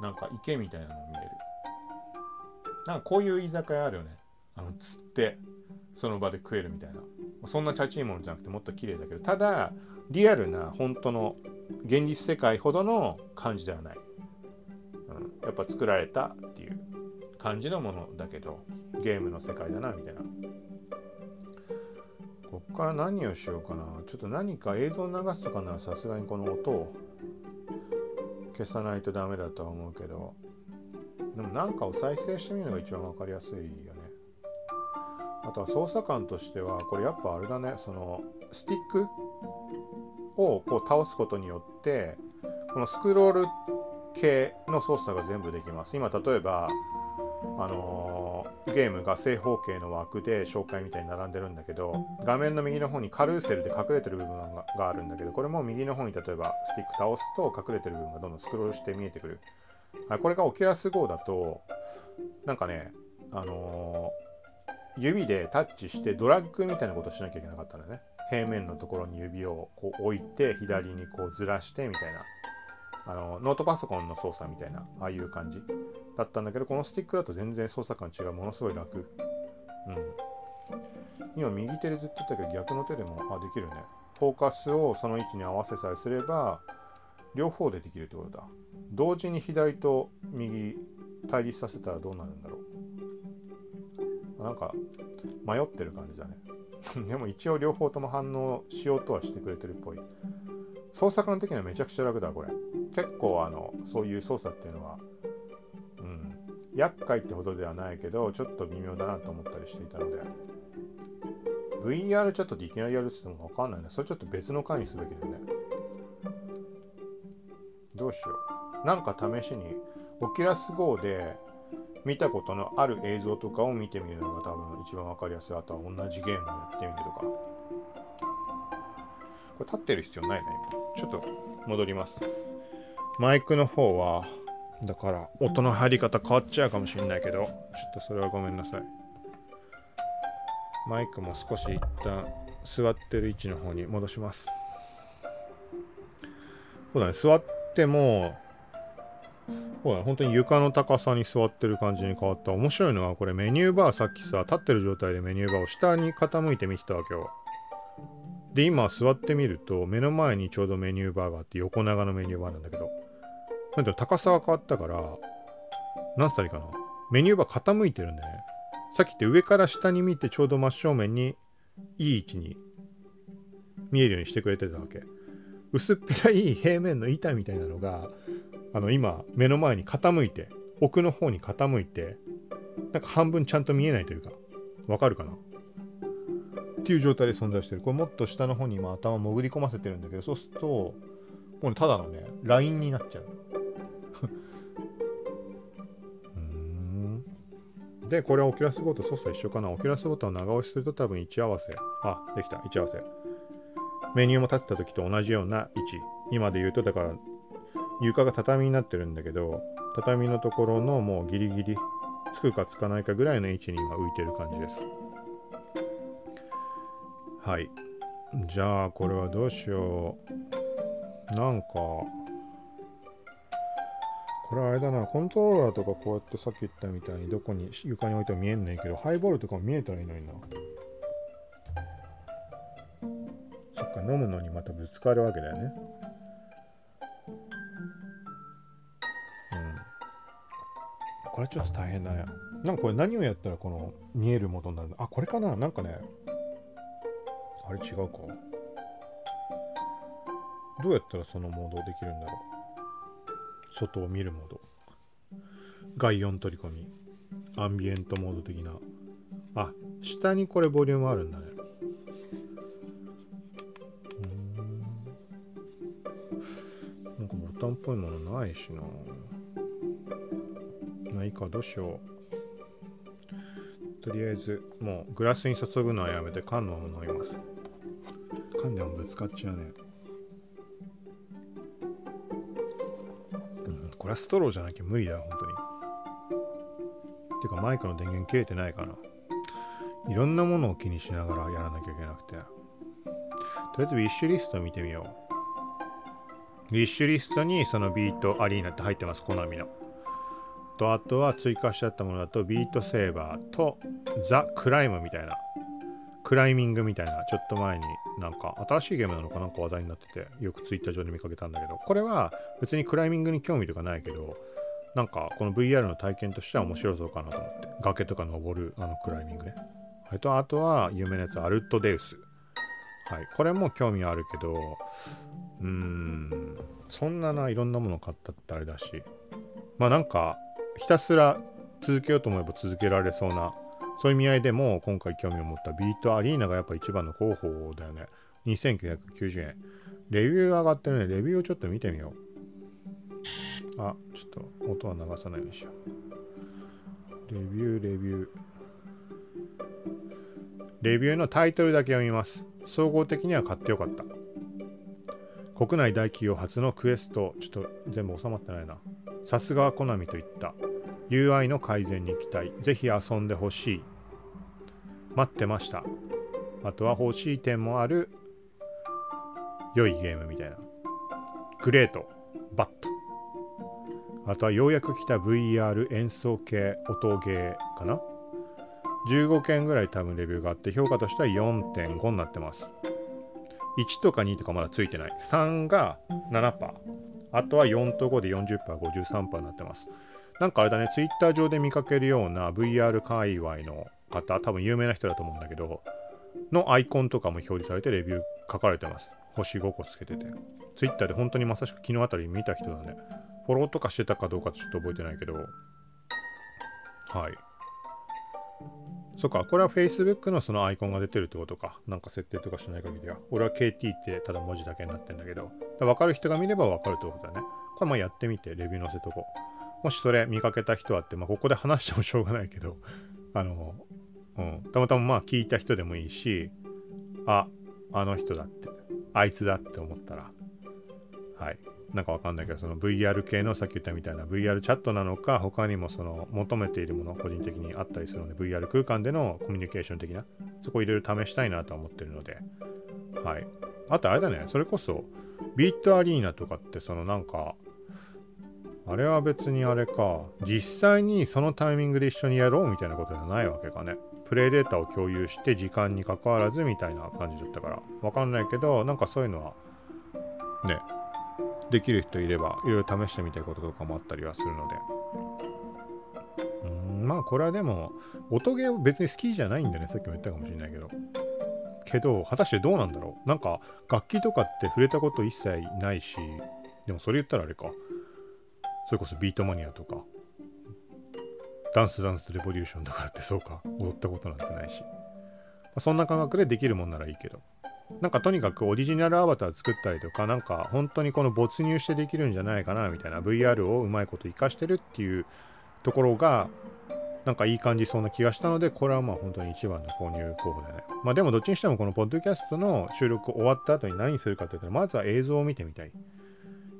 なんか池みたいなの見える。なんかこういう居酒屋あるよね。あの釣ってその場で食えるみたいな。そんなチャチいものじゃなくてもっと綺麗だけどただリアルな本当の現実世界ほどの感じではない、うん、やっぱ作られたっていう感じのものだけどゲームの世界だなみたいな。こっから何をしようかな。ちょっと何か映像を流すとかならさすがにこの音を消さないとダメだとは思うけど。でも何かを再生してみるのが一番分かりやすいよね。あとは操作感としてはこれやっぱあれだね。そのスティックをこう倒すことによってこのスクロール系の操作が全部できます。今例えばあのー、ゲームが正方形の枠で紹介みたいに並んでるんだけど画面の右の方にカルーセルで隠れてる部分があるんだけどこれも右の方に例えばスティック倒すと隠れてる部分がどんどんスクロールして見えてくる。これがオキュラス GO だとなんかねあのー、指でタッチしてドラッグみたいなことしなきゃいけなかったんだよね。平面のところに指をこう置いて左にこうずらしてみたいな。あのノートパソコンの操作みたいな。ああいう感じだったんだけどこのスティックだと全然操作感違う。ものすごい楽。うん。今右手でずっと言ったけど逆の手でもあできるね。フォーカスをその位置に合わせさえすれば両方でできるってことだ。同時に左と右対立させたらどうなるんだろう。なんか迷ってる感じだね。でも一応両方とも反応しようとはしてくれてるっぽい。操作感的にはめちゃくちゃ楽だこれ。結構あのそういう操作っていうのはうん。厄介ってほどではないけどちょっと微妙だなと思ったりしていたので。VR チャットでいきなりやるって言っても分かんないね。それちょっと別の回にすべきだよね。どうしよう。なんか試しにオキラス GO で見たことのある映像とかを見てみるのが多分一番分かりやすい。あとは同じゲームをやってみるとか。これ立ってる必要ないねちょっと戻ります。マイクの方はだから音の入り方変わっちゃうかもしれないけどちょっとそれはごめんなさい。マイクも少し一旦座ってる位置の方に戻します。そうだね座ってもそうだね本当に床の高さに座ってる感じに変わった面白いのはこれメニューバーさっきさ立ってる状態でメニューバーを下に傾いて見てたわけよ。で今座ってみると目の前にちょうどメニューバーがあって横長のメニューバーなんだけど。なんて高さが変わったから何つったらいいかな。メニューバー傾いてるんでね。さっきって上から下に見てちょうど真正面にいい位置に見えるようにしてくれてたわけ。薄っぺらい平面の板みたいなのがあの今目の前に傾いて奥の方に傾いてなんか半分ちゃんと見えないというかわかるかな？っていう状態で存在してる。これもっと下の方に今頭潜り込ませてるんだけど、そうすると、もうただのね、ラインになっちゃう。うんで、これはオキュラス GO と操作一緒かな？オキュラス GO と長押しすると多分位置合わせ。あ、できた。位置合わせ。メニューも立ってた時と同じような位置。今で言うと、だから、床が畳になってるんだけど、畳のところのもうギリギリ、つくかつかないかぐらいの位置に今浮いてる感じです。はいじゃあこれはどうしようなんかこれあれだなコントローラーとかこうやってさっき言ったみたいにどこに床に置いても見えんないけどハイボールとかも見えたらいいのにな飲むのにまたぶつかるわけだよねうんこれちょっと大変だね。なんかこれ何をやったらこの見えるモードになるの？あ、これかな？なんかね、あれ違うか。どうやったらそのモードできるんだろう？外を見るモード。外音取り込み。アンビエントモード的な。あ、下にこれボリュームあるんだね。なんかボタンっぽいものないしな。まあいいか、どうしよう。とりあえず、もうグラスに注ぐのはやめて缶のまま飲みます。缶でもぶつかっちゃうね。うん、これはストローじゃなきゃ無理だよ、本当に。てかマイクの電源切れてないかな。いろんなものを気にしながらやらなきゃいけなくて。とりあえずウィッシュリスト見てみよう。ウィッシュリストにそのビートアリーナって入ってます、コナミの。と、あとは追加しちゃったものだと、ビートセーバーとザ・クライムみたいな。クライミングみたいな、ちょっと前になんか新しいゲームなのかなんか話題になってて、よくツイッター上で見かけたんだけど、これは別にクライミングに興味とかないけど、なんかこの VR の体験としては面白そうかなと思って、崖とか登るあのクライミングね。はい、とあとは有名なやつ、アルトデウス。はい、これも興味あるけど、うーん、そんなないろんなもの買ったってあれだし、まあなんか、ひたすら続けようと思えば続けられそうなそういう意味合いでも今回興味を持ったビートアリーナがやっぱ一番の候補だよね。2990円。レビュー上がってるね。レビューをちょっと見てみよう。あ、ちょっと音は流さないようにしよう。レビュー、レビュー。レビューのタイトルだけ読みます。総合的には買ってよかった。国内大企業初のクエスト、ちょっと全部収まってないな。さすがはコナミといった。UI の改善に期待。ぜひ遊んでほしい。待ってました。あとは欲しい点もある良いゲームみたいな。グレート、バット。あとはようやく来た VR 演奏系音ゲーかな。15件ぐらい多分レビューがあって評価としては4.5になってます。1とか2とかまだついてない。3が7%。あとは4と5で40%、53%になってます。なんかあれだね、ツイッター上で見かけるような VR 界隈の方、多分有名な人だと思うんだけど、のアイコンとかも表示されてレビュー書かれてます。星5個つけてて。ツイッターで本当にまさしく昨日あたり見た人だね。フォローとかしてたかどうかちょっと覚えてないけど。はい。そっか、これは Facebook のそのアイコンが出てるってことか。なんか設定とかしない限りは。俺は KT ってただ文字だけになってんだけど。わかる人が見ればわかるってことだね。これまあやってみて、レビュー載せとこう。もしそれ見かけた人はって、まあ、ここで話してもしょうがないけど、あの、うん、たまたままあ聞いた人でもいいし、あ、あの人だって、あいつだって思ったら、はい。なんかわかんないけど、その VR 系のさっき言ったみたいな VR チャットなのか、他にもその求めているもの、個人的にあったりするので、VR 空間でのコミュニケーション的な、そこをいろいろ試したいなとは思ってるので、はい。あとあれだね、それこそ、ビートアリーナとかって、そのなんか、あれは別にあれか、実際にそのタイミングで一緒にやろうみたいなことじゃないわけかね。プレイデータを共有して時間に関わらずみたいな感じだったから、わかんないけど、なんかそういうのは、ね、できる人いれば、いろいろ試してみたいこととかもあったりはするので。うん、まあこれはでも、音ゲーを別に好きじゃないんだね。さっきも言ったかもしれないけど。けど、果たしてどうなんだろうなんか、楽器とかって触れたこと一切ないし、でもそれ言ったらあれか。それこそビートマニアとか、ダンスダンスレボリューションとからってそうか、踊ったことなんてないし。ま、そんな感覚でできるもんならいいけど。なんかとにかくオリジナルアバター作ったりとか、なんか本当にこの没入してできるんじゃないかなみたいな VR をうまいこと活かしてるっていうところが、なんかいい感じそうな気がしたので、これはまあ本当に一番の購入候補だね。まあでもどっちにしてもこのポッドキャストの収録終わった後に何するかというと、まずは映像を見てみたい。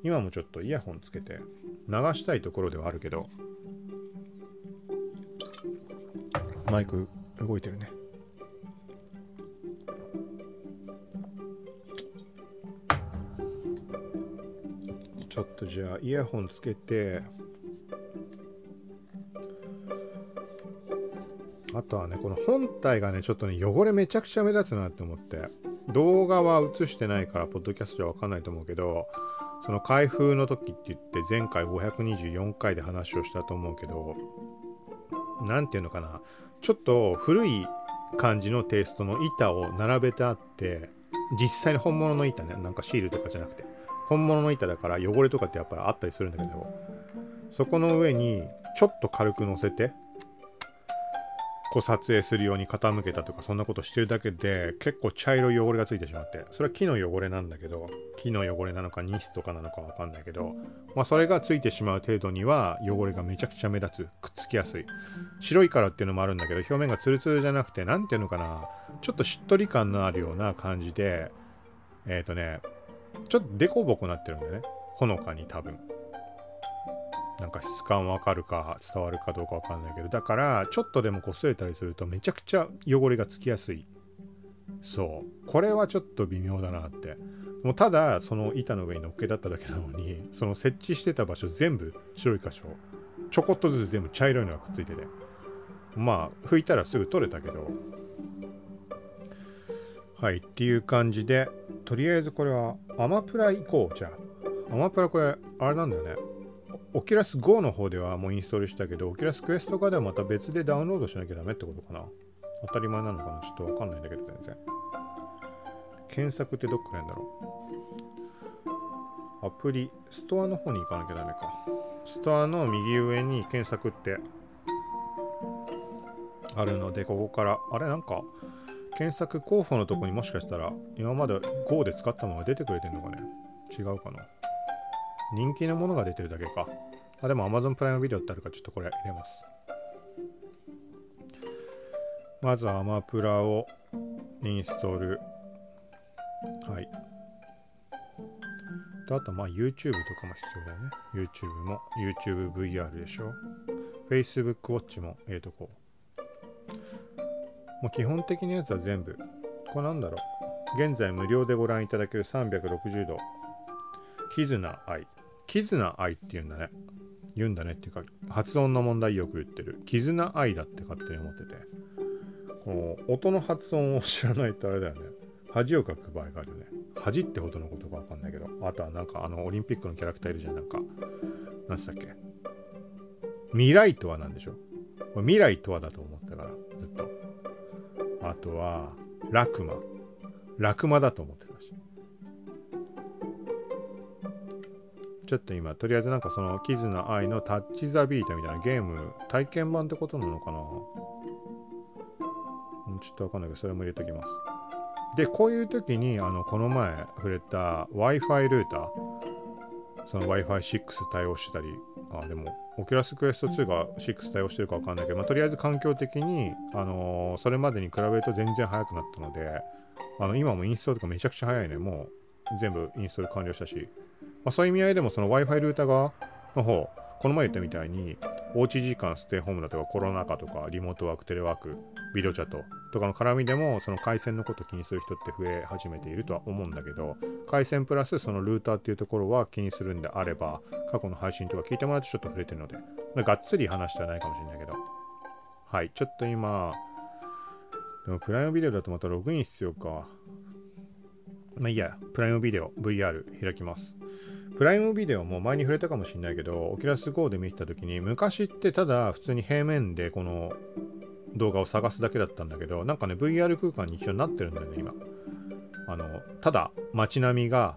今もちょっとイヤホンつけて流したいところではあるけどマイク動いてるねょっとじゃあイヤホンつけて。あとはねこの本体がねちょっとね汚れめちゃくちゃ目立つなって思って。動画は映してないからポッドキャストじゃわかんないと思うけどその開封の時って言って前回524回で話をしたと思うけど何て言うのかな。ちょっと古い感じのテイストの板を並べてあって実際に本物の板ねなんかシールとかじゃなくて。本物の板だから汚れとかってやっぱりあったりするんだけどそこの上にちょっと軽く乗せてこう撮影するように傾けたとかそんなことしてるだけで結構茶色い汚れがついてしまってそれは木の汚れなんだけど木の汚れなのかニスとかなのかわかんないけどまあそれがついてしまう程度には汚れがめちゃくちゃ目立つくっつきやすい。白いからっていうのもあるんだけど表面がツルツルじゃなくて何ていうのかなちょっとしっとり感のあるような感じでえっ、ー、とねちょっとデコボコなってるんだよね。ほのかに多分。なんか質感わかるか伝わるかどうかわかんないけど。だからちょっとでも擦れたりするとめちゃくちゃ汚れがつきやすい。そう。これはちょっと微妙だなって。もうただその板の上に乗っけだっただけなのにその設置してた場所全部白い箇所ちょこっとずつ全部茶色いのがくっついてて。まあ拭いたらすぐ取れたけど。はいっていう感じでとりあえずこれはアマプラ行こうじゃあアマプラこれあれなんだよねオキュラス GO の方ではもうインストールしたけど、 Oculus Quest 側ではまた別でダウンロードしなきゃダメってことかな。当たり前なのかな？ちょっとわかんないんだけど、全然。検索ってどっからやんだろう？アプリ、ストアの方に行かなきゃダメか。ストアの右上に検索ってあるので、ここから、あれなんか、検索候補のとこにもしかしたら、今まで Go で使ったものが出てくれてんのかね？違うかな？人気のものが出てるだけか。あ、でも Amazon プライムビデオってあるからちょっとこれ入れます。まずアマプラをインストール。はい。とあとまあ YouTube とかも必要だよね。YouTube も YouTubeVR でしょ。Facebook Watch も入れとこう。もう基本的なやつは全部。これなんだろう。現在無料でご覧いただける360度。キズナアイ。絆愛って言うんだね。言うんだねっていうか、発音の問題よく言ってる。絆愛だって勝手に思ってて。この音の発音を知らないとあれだよね。恥をかく場合があるよね。恥ってほどのことかわかんないけど。あとはなんかあのオリンピックのキャラクターいるじゃん。なんか、何したっけ未来とは何でしょう未来とはだと思ったから、ずっと。あとは、ラクマ。ラクマだと思ってたし。ちょっと今、とりあえずなんかその、キズナアイのタッチ・ザ・ビートみたいなゲーム、体験版ってことなのかなちょっとわかんないけど、それも入れときます。で、こういう時に、あの、この前触れた Wi-Fi ルーター、その Wi-Fi6 対応してたり、あ、でも、 Oculus Quest 2が6対応してるかわかんないけど、まあ、とりあえず環境的に、あのー、それまでに比べると全然速くなったので、あの、今もインストールとかめちゃくちゃ速いね。もう全部インストール完了したし、まあ、そういう意味合いでもその Wi-Fi ルーター側の方、この前言ったみたいに、おうち時間、ステイホームだとかコロナ禍とか、リモートワーク、テレワーク、ビデオチャットとかの絡みでも、その回線のこと気にする人って増え始めているとは思うんだけど、回線プラスそのルーターっていうところは気にするんであれば、過去の配信とか聞いてもらうとちょっと触れてるので、がっつり話してはないかもしれないけど、はい、ちょっと今、でもプライムビデオだとまたログイン必要か。まあいいや、プライムビデオ VR 開きます。プライムビデオも前に触れたかもしれないけど、オキュラス GO で見てた時に、昔ってただ普通に平面でこの動画を探すだけだったんだけど、なんかね、VR 空間に一応なってるんだよね、今。あの、ただ街並みが、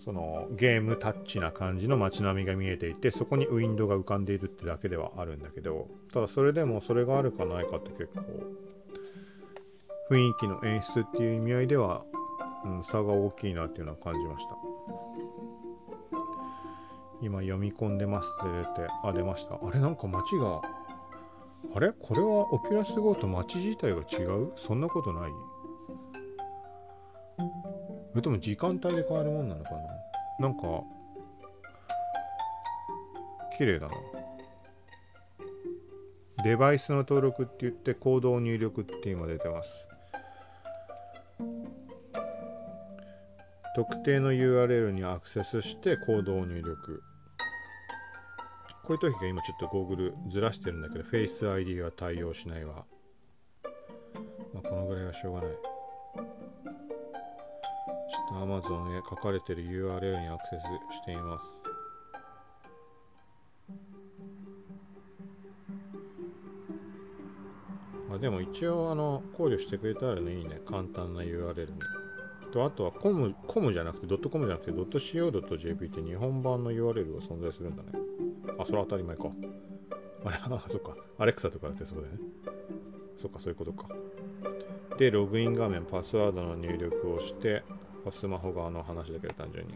そのゲームタッチな感じの街並みが見えていて、そこにウィンドウが浮かんでいるってだけではあるんだけど、ただそれでもそれがあるかないかって結構、雰囲気の演出っていう意味合いでは、うん、差が大きいなっていうのは感じました。今読み込んでますって出て、あ、出ました。あれなんか街が、あれ？これはオキュラス GO と街自体が違う？そんなことない？それとも時間帯で変わるもんなのかな？なんか、綺麗だな。デバイスの登録って言ってコードを入力って今出てます。特定の URL にアクセスしてコードを入力。こういう時が今ちょっと Google ずらしてるんだけど Face ID は対応しないわ。まあ、このぐらいはしょうがない。ちょっと Amazon へ書かれてる URL にアクセスしています。あでも一応あの考慮してくれたらねいいね簡単な URL にとあとはコムコムじゃなくてドットコムじゃなくてドット .co.jp って日本版の URL が存在するんだね。あそれは当たり前か。あれあそっか。アレクサとかだってそうだよね。そっかそういうことか。でログイン画面パスワードの入力をしてスマホ側の話だけど単純に。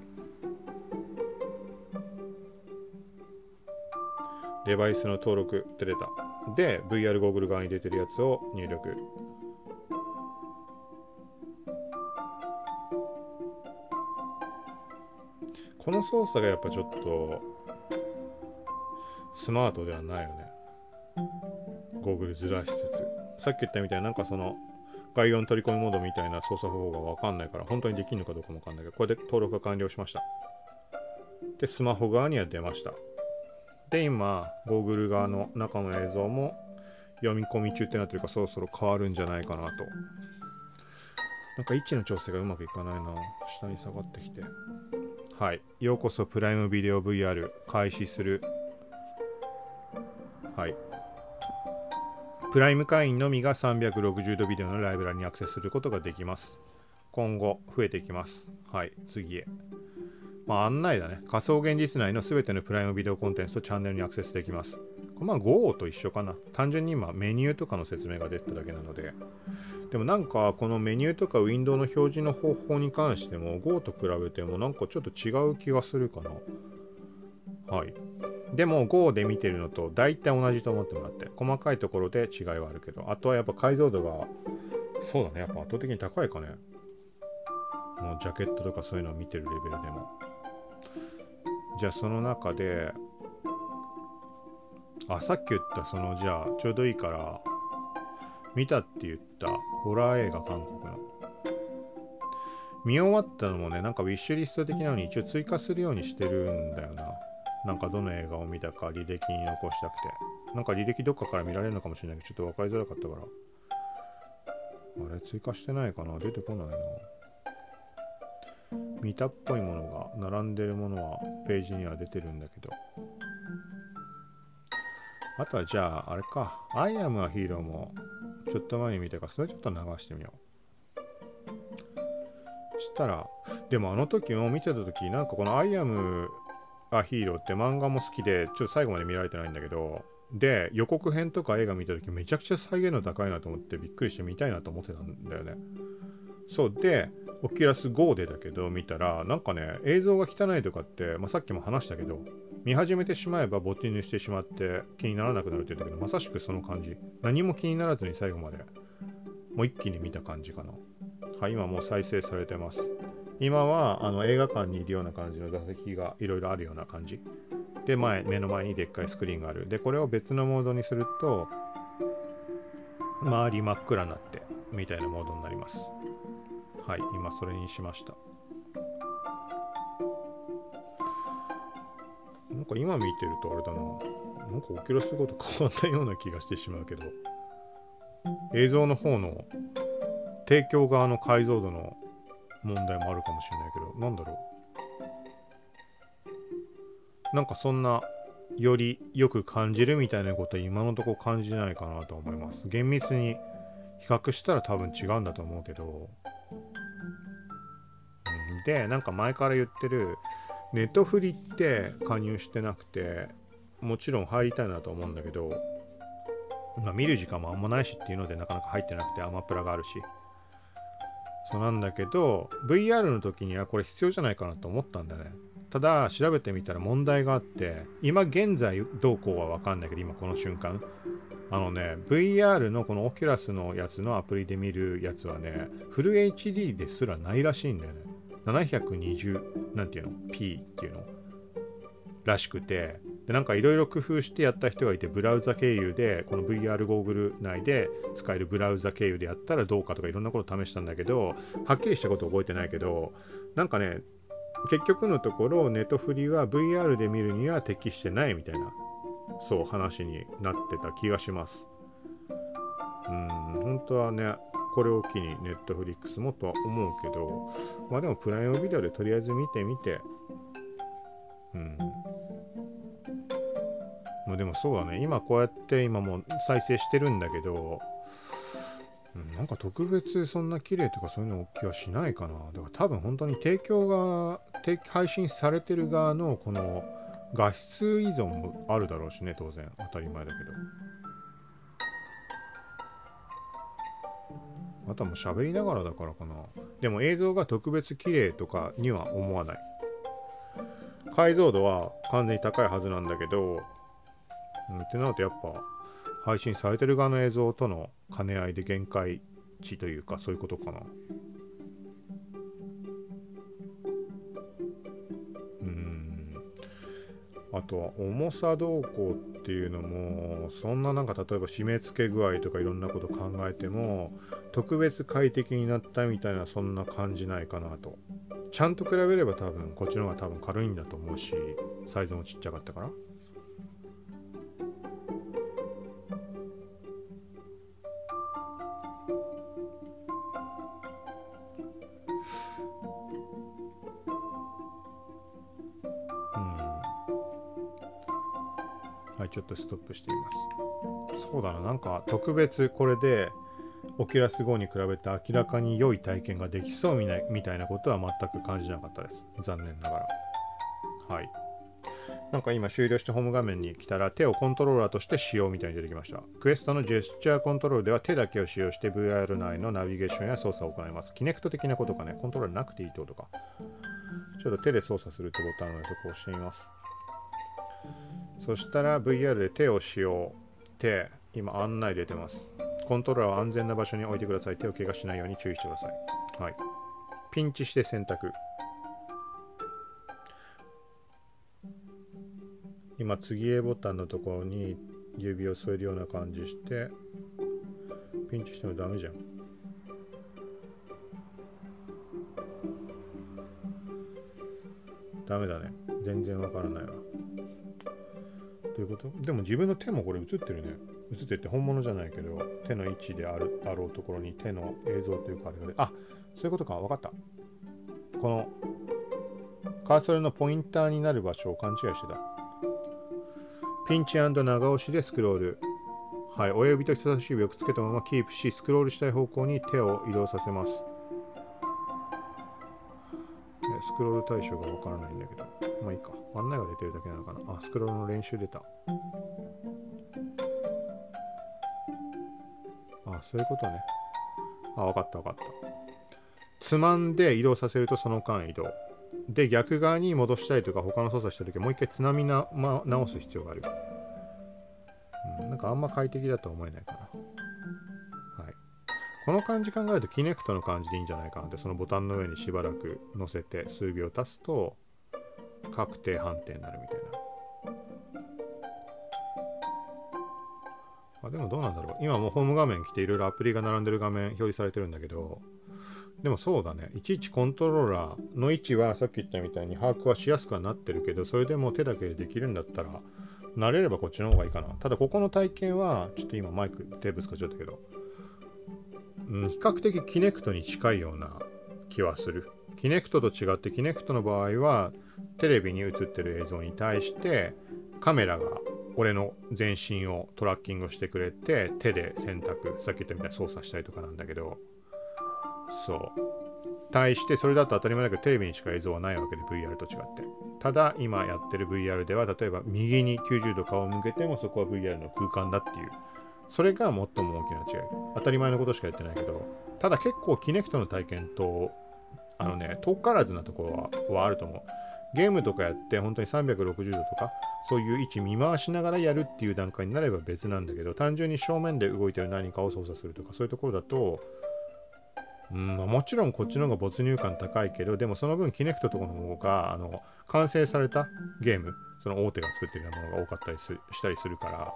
デバイスの登録って出た。で VR ゴーグル側に出てるやつを入力。この操作がやっぱちょっとスマートではないよね。ゴーグルずらしつつ。さっき言ったみたいななんかその概要の取り込みモードみたいな操作方法がわかんないから本当にできるのかどうかもわかんないけどこれで登録が完了しました。でスマホ側には出ました。で今ゴーグル側の中の映像も読み込み中ってなってるかそろそろ変わるんじゃないかなと。なんか位置の調整がうまくいかないな。下に下がってきて。はい。ようこそプライムビデオ VR 開始する。はい。プライム会員のみが360度ビデオのライブラリにアクセスすることができます。今後増えていきます。はい。次へ。まあ、案内だね。仮想現実内のすべてのプライムビデオコンテンツとチャンネルにアクセスできます。まあ Go と一緒かな。単純に今メニューとかの説明が出ただけなので。でもなんかこのメニューとかウィンドウの表示の方法に関しても Go と比べてもなんかちょっと違う気がするかな。はい。でも Go で見てるのと大体同じと思ってもらって、細かいところで違いはあるけど、あとはやっぱ解像度が、そうだね、やっぱ圧倒的に高いかね。もうジャケットとかそういうのを見てるレベルでも。じゃあその中であさっき言ったそのじゃあちょうどいいから見たって言ったホラー映画韓国の。見終わったのもねなんかウィッシュリスト的なのに一応追加するようにしてるんだよな。なんかどの映画を見たか履歴に残したくて。なんか履歴どっかから見られるのかもしれないけどちょっと分かりづらかったから。あれ追加してないかな？出てこないな。見たっぽいものが並んでるものはページには出てるんだけど。あとはじゃああれか「アイアムアヒーロー」もちょっと前に見たからそれちょっと流してみよう。したらでもあの時も見てた時なんかこの「アイアムアヒーロー」って漫画も好きでちょっと最後まで見られてないんだけどで予告編とか映画見た時めちゃくちゃ再現度高いなと思ってびっくりして見たいなと思ってたんだよね。そうでオキュラス GO でだけど見たらなんかね映像が汚いとかって、まあ、さっきも話したけど見始めてしまえば没入してしまって気にならなくなるって言ったけどまさしくその感じ。何も気にならずに最後までもう一気に見た感じかな。はい今もう再生されてます。今はあの映画館にいるような感じの座席がいろいろあるような感じ。で前目の前にでっかいスクリーンがある。でこれを別のモードにすると周り真っ暗になってみたいなモードになります。はい今それにしました。なんか今見てるとあれだな。なんかオキュラスゴと変わったような気がしてしまうけど。映像の方の提供側の解像度の問題もあるかもしれないけどなんだろう。なんかそんなよりよく感じるみたいなことは今のところ感じないかなと思います。厳密に比較したら多分違うんだと思うけど。でなんか前から言ってるネットフリって加入してなくてもちろん入りたいなと思うんだけど、まあ、見る時間もあんまないしっていうのでなかなか入ってなくてアマプラがあるし。そうなんだけど VR の時にはこれ必要じゃないかなと思ったんだね。ただ調べてみたら問題があって今現在どうこうは分かんないけど今この瞬間。あのね VR のこのオキュラスのやつのアプリで見るやつはねフル HD ですらないらしいんだよね。720なんていうの？P っていうの？らしくて。でなんかいろいろ工夫してやった人がいてブラウザ経由でこの VR ゴーグル内で使えるブラウザ経由でやったらどうかとかいろんなこと試したんだけどはっきりしたこと覚えてないけどなんかね結局のところネトフリは VR で見るには適してないみたいな。そう話になってた気がします。うん本当はねこれを機に Netflix もとは思うけどまあでもプライムビデオでとりあえず見てみて。うん。もうでもそうだね。今こうやって今もう再生してるんだけどうんなんか特別そんな綺麗とかそういうの気はしないかな。だから多分本当に提供が配信されてる側のこの画質依存もあるだろうしね当然。当たり前だけど。あとはもう喋りながらだからかな。でも映像が特別綺麗とかには思わない。解像度は完全に高いはずなんだけど、うん、ってなるとやっぱ配信されてる側の映像との兼ね合いで限界値というかそういうことかな。あとは重さどうこうっていうのもそんななんか例えば締め付け具合とかいろんなこと考えても特別快適になったみたいなそんな感じないかなと。ちゃんと比べれば多分こっちの方が多分軽いんだと思うしサイズもちっちゃかったから。ちょっとストップしていますそうだななんか特別これでオキュラス GO に比べて明らかに良い体験ができそうみたいなことは全く感じなかったです残念ながらはいなんか今終了してホーム画面に来たら手をコントローラーとして使用みたいに出てきました。クエストのジェスチャーコントロールでは手だけを使用して VR 内のナビゲーションや操作を行います。キネクト的なことかね、コントローラーなくていいってことか。ちょっと手で操作するってボタンのでそこを押してみます。そしたら VR で手を使用手今案内出てます。コントローラーは安全な場所に置いてください。手を怪我しないように注意してください。はい。ピンチして選択。今次へボタンのところに指を添えるような感じしてピンチしてもダメじゃん。ダメだね。全然わからないわ。ういうこと？でも自分の手もこれ映ってるね。映ってて本物じゃないけど、手の位置であるあろうところに手の映像というかあれがあ、そういうことか。わかった。このカーソルのポインターになる場所を勘違いしてた。ピンチ長押しでスクロール。はい、親指と人差し指をくっつけたままキープし、スクロールしたい方向に手を移動させます。スクロール対象がわからないんだけど。まあいいか。案内が出てるだけなのかな。あ、スクロールの練習出た。あ、そういうことね。あ、わかったわかった。つまんで移動させるとその間移動。で、逆側に戻したいとか他の操作した時はもう一回つなみな、ま、直す必要がある。うん、なんかあんま快適だとは思えないかな。この感じ考えるとキネクトの感じでいいんじゃないかなってそのボタンの上にしばらく乗せて数秒経つと確定判定になるみたいな。あでもどうなんだろう。今もうホーム画面来ていろいろアプリが並んでる画面表示されてるんだけどでもそうだね。いちいちコントローラーの位置はさっき言ったみたいに把握はしやすくはなってるけどそれでも手だけでできるんだったら慣れればこっちの方がいいかな。ただここの体験はちょっと今マイクテープ使っちゃったけどうん、比較的キネクトに近いような気はする。キネクトと違ってキネクトの場合はテレビに映ってる映像に対してカメラが俺の全身をトラッキングしてくれて手で選択さっき言ったみたいに操作したりとかなんだけどそう。対してそれだと当たり前だけどテレビにしか映像はないわけで VR と違って。ただ今やってる VR では例えば右に90度顔を向けてもそこは VR の空間だっていうそれが最も大きな違い。当たり前のことしか言ってないけど、ただ結構キネクトの体験と、あのね、遠からずなところははあると思う。ゲームとかやって本当に360度とか、そういう位置見回しながらやるっていう段階になれば別なんだけど、単純に正面で動いてる何かを操作するとか、そういうところだと、うんま、もちろんこっちの方が没入感高いけど、でもその分キネクトとかの方が、あの、完成されたゲーム、その大手が作ってるようなものが多かったりしたりするから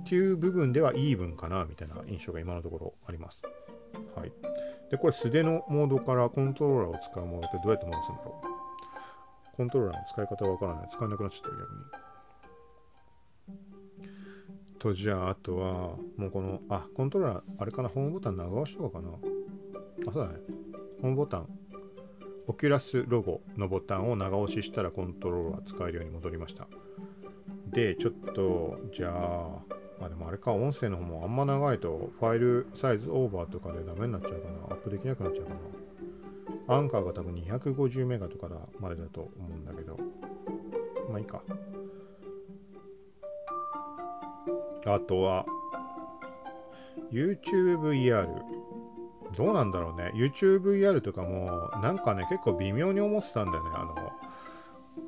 っていう部分ではイーブンかなみたいな印象が今のところあります。はい。で、これ素手のモードからコントローラーを使うモードってどうやって戻すんだろう？コントローラーの使い方がわからない。使えなくなっちゃった逆に。と、じゃあ、あとは、もうこの、あ、コントローラー、あれかな、ホームボタン長押しとかかな。あそうだね。ホームボタン。オキュラスロゴのボタンを長押ししたらコントローラー使えるように戻りました。でちょっとじゃあまあでもあれか音声の方もあんま長いとファイルサイズオーバーとかでダメになっちゃうかな。アップできなくなっちゃうかな。アンカーが多分250メガとかまでだと思うんだけど。まあいいか。あとは YouTubeVR どうなんだろうね。YouTubeVR とかもなんかね結構微妙に思ってたんだよね。あの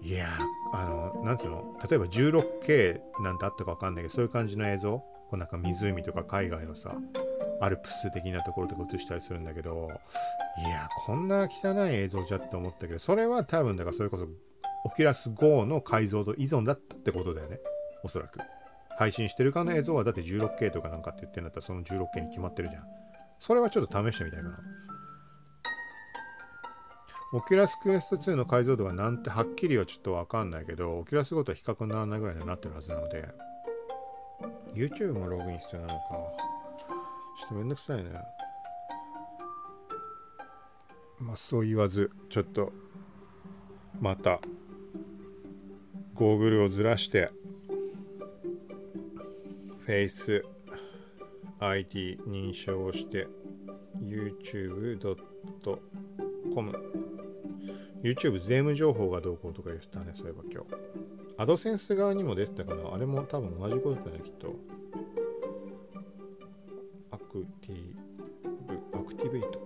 いやあのなんつうの？例えば 16K なんてあったかわかんないけどそういう感じの映像？こうなんか湖とか海外のさアルプス的なところとか映したりするんだけどいやこんな汚い映像じゃって思ったけどそれは多分だからそれこそオキラス GO の解像度依存だったってことだよね。おそらく。配信してる側の映像はだって 16K とかなんかって言ってんだったらその 16K に決まってるじゃんそれはちょっと試してみたいかなOculus Quest 2の解像度がなんてはっきりはちょっとわかんないけど、 Oculus Go とは比較にならないぐらいになってるはずなので、YouTube もログイン必要なのか。ちょっとめんどくさいね。まあそう言わず、ちょっと、また、ゴーグルをずらして、Face ID 認証をして、youtube.com YouTube 税務情報がどうこうとか言ってたね、そういえば今日。アドセンス側にも出てたかなあれも多分同じことだね、きっと。アクティブ、アクティベート。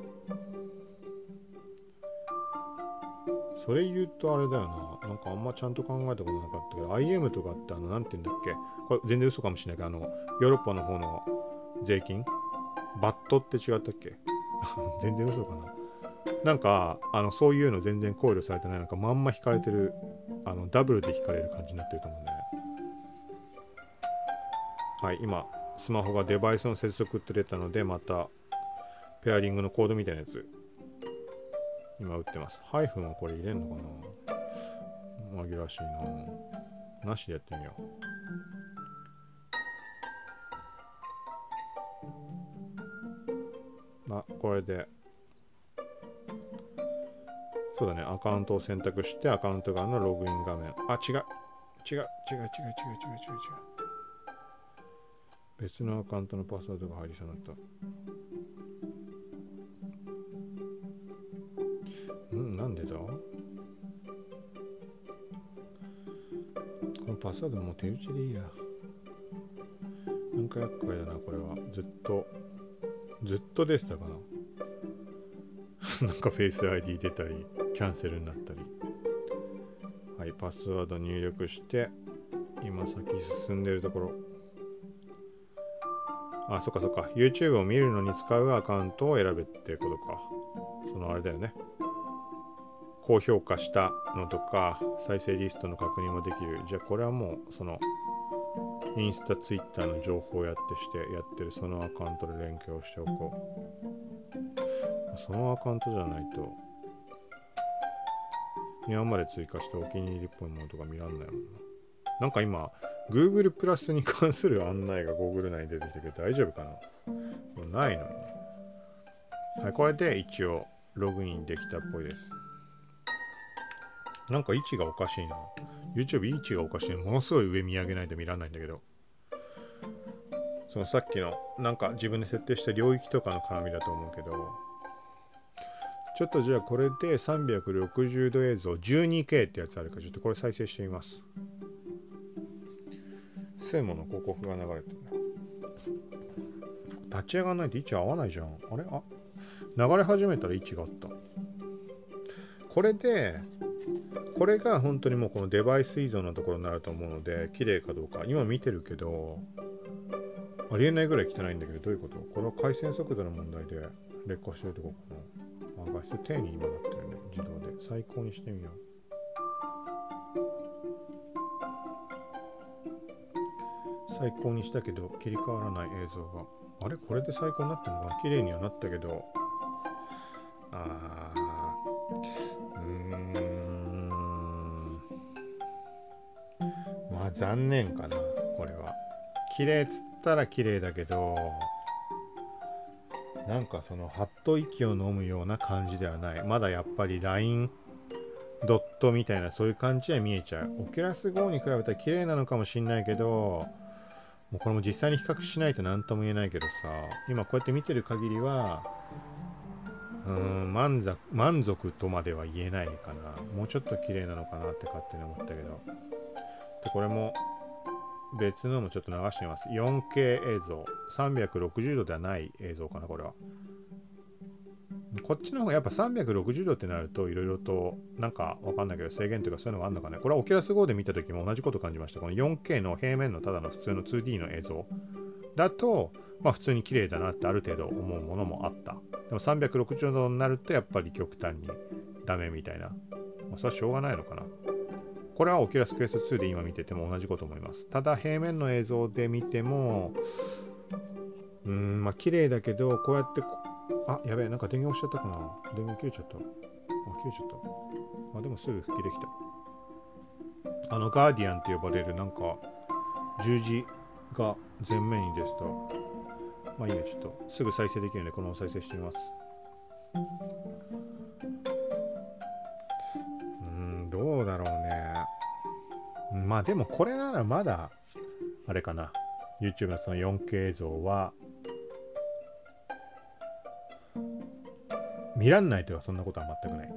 それ言うとあれだよな。なんかあんまちゃんと考えたことなかったけど、IM とかってあの、なんて言うんだっけ？これ全然嘘かもしれないけど、あの、ヨーロッパの方の税金？バットって違ったっけ？全然嘘かな。なんかあのそういうの全然考慮されてない。なんかまんま引かれてるあのダブルで引かれる感じになってると思うんでね。はい今スマホがデバイスの接続って出たのでまたペアリングのコードみたいなやつ今打ってます。ハイフンはこれ入れんのかな？紛らわしいななしでやってみようまあこれでそうだね、アカウントを選択して、アカウント側のログイン画面。あ、違う。違う、違う、違う、違う、違う、違う。違う。別のアカウントのパスワードが入りそうになった。パスワードも手打ちでいいや。なんか厄介だな、これは。ずっと、ずっと出てたかな。なんかフェイス ID 出たり。キャンセルになったりはいパスワード入力して今先進んでるところあそっかそっか YouTube を見るのに使うアカウントを選べってことかそのあれだよね高評価したのとか再生リストの確認もできるじゃあこれはもうそのインスタ、ツイッターの情報をやってしてやってるそのアカウントで連携をしておこうそのアカウントじゃないと今まで追加したお気に入りっぽいものとか見らんないもんな。なんか今、Google プラスに関する案内が Google 内に出てきたけど大丈夫かな？ないの。はい、これで一応ログインできたっぽいです。なんか位置がおかしいな。YouTube 位置がおかしい。ものすごい上見上げないと見らんないんだけど。そのさっきのなんか自分で設定した領域とかの絡みだと思うけど、ちょっとじゃあこれで360度映像 12K ってやつあるかちょっとこれ再生してみます。セモの広告が流れてる立ち上がらないと位置合わないじゃん。あれ？あ？流れ始めたら位置があった。これで、これが本当にもうこのデバイス依存のところになると思うので、綺麗かどうか。今見てるけど、ありえないぐらい汚いんだけど、どういうこと？これは回線速度の問題で劣化してるとこかな。あ、画質低に今なってるね。自動で。最高にしてみよう。最高にしたけど切り替わらない映像が。あれ？これで最高になってるのかな？綺麗にはなったけど。あー。残念かな。これは。綺麗っつったら綺麗だけど、なんかそのはっと息を飲むような感じではないまだやっぱりラインドットみたいなそういう感じは見えちゃうオキュラス GO に比べたら綺麗なのかもしんないけどもうこれも実際に比較しないと何とも言えないけどさ今こうやって見てる限りはうーん満足満足とまでは言えないかなもうちょっと綺麗なのかなって勝手に思ったけどでこれも別のもちょっと流してみます。4K 映像。360度ではない映像かなこれは。こっちの方がやっぱ360度ってなるといろいろとなんかわかんないけど制限というかそういうのがあるのかね。これはオキュラス GO で見た時も同じこと感じました。この 4K の平面のただの普通の 2D の映像。だとまあ普通に綺麗だなってある程度思うものもあった。でも360度になるとやっぱり極端にダメみたいな、まあ、それはしょうがないのかな。これは Oculus Quest 2で今見てても同じこと思いますただ平面の映像で見てもうんまあ綺麗だけどこうやってあ、やべえ、なんか電源押しちゃったかな。電源切れちゃった。あ、切れちゃった。あ、でもすぐ復帰できた。あの、ガーディアンって呼ばれるなんか、十字が前面にですと、まあいいや、ちょっとすぐ再生できるので、このまま再生してみます。うん、どうだろうね。まあでもこれならまだ、あれかな。YouTube のその 4K 映像は見らんないというかそんなことは全くない。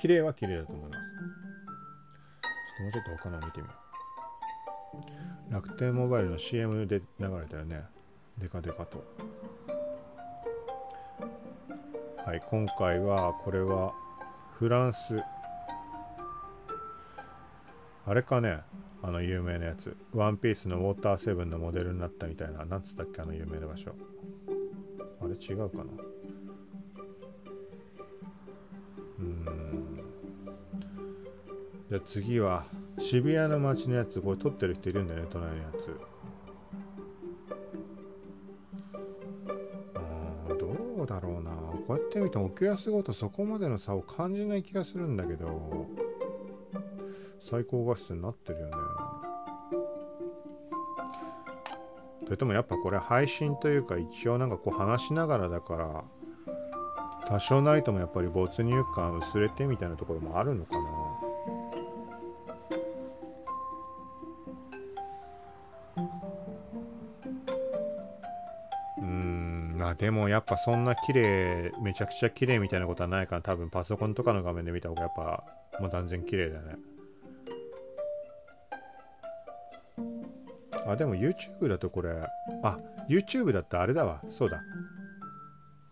綺麗は綺麗だと思います。ちょっともうちょっと他のを見てみよう。楽天モバイルの CM で流れたよね。デカデカと。はい、今回はこれはフランス。あれかねあの有名なやつ。ワンピースのウォーターセブンのモデルになったみたいな。なんつったっけあの有名な場所。あれ違うかなうんじゃあ次は渋谷の街のやつこれ撮ってる人いるんだよね隣のやつあどうだろうなこうやって見てオキュラスごとそこまでの差を感じない気がするんだけど最高画質になってるよね。それともやっぱこれ配信というか一応なんかこう話しながらだから多少なりともやっぱり没入感薄れてみたいなところもあるのかな。でもやっぱそんな綺麗めちゃくちゃ綺麗みたいなことはないから多分パソコンとかの画面で見た方がやっぱもう断然綺麗だね。あでも YouTube だとこれあ YouTube だったあれだわ。そうだ。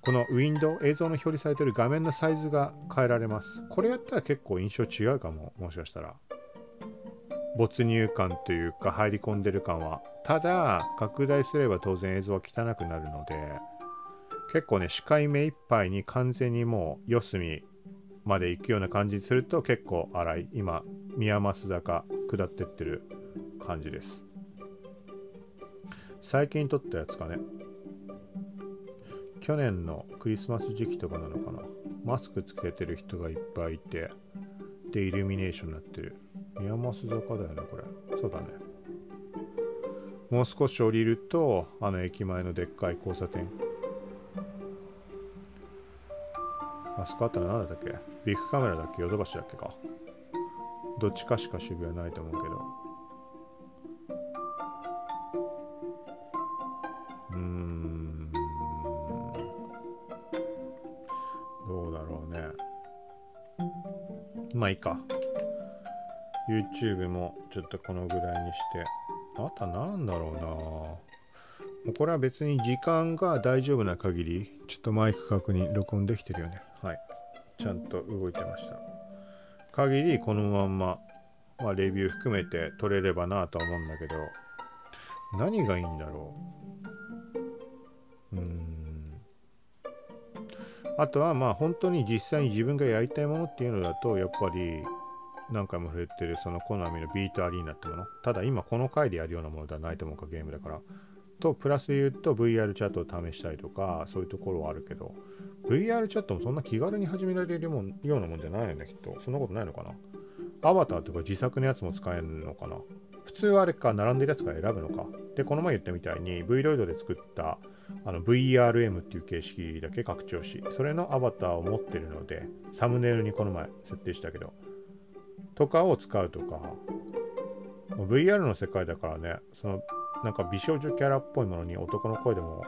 このウィンドウ映像の表示されてる画面のサイズが変えられます。これやったら結構印象違うかももしかしたら。没入感というか入り込んでる感は。ただ拡大すれば当然映像は汚くなるので結構ね視界目いっぱいに完全にもう四隅まで行くような感じにすると結構荒い。今宮益坂下ってってる感じです。最近撮ったやつかね。去年のクリスマス時期とかなのかな。マスクつけてる人がいっぱいいてでイルミネーションになってる。宮益坂だよねこれ。そうだね。もう少し降りるとあの駅前のでっかい交差点。あそこあったら何だっけ？ビッグカメラだっけ？ヨドバシだっけか。どっちかしか渋谷ないと思うけど。まあいいか。YouTube もちょっとこのぐらいにして。あとは何だろうな。もうこれは別に時間が大丈夫な限りちょっとマイク確認録音できてるよね。はい。ちゃんと動いてました。限りこのまんま、まあ、レビュー含めて撮れればなとは思うんだけど何がいいんだろう。あとはまあ本当に実際に自分がやりたいものっていうのだとやっぱり何回も触れてるそのコナミのビートアリーナってもの。ただ今この回でやるようなものではないと思うかゲームだから。とプラスで言うと VR チャットを試したりとかそういうところはあるけど VR チャットもそんな気軽に始められるもようなもんじゃないよねきっと。そんなことないのかな。アバターとか自作のやつも使えるのかな。普通はあれか並んでるやつから選ぶのか。でこの前言ったみたいに Vloid で作ったあの VRM っていう形式だけ拡張し、それのアバターを持ってるので、サムネイルにこの前設定したけど、とかを使うとか、VR の世界だからね、そのなんか美少女キャラっぽいものに男の声でも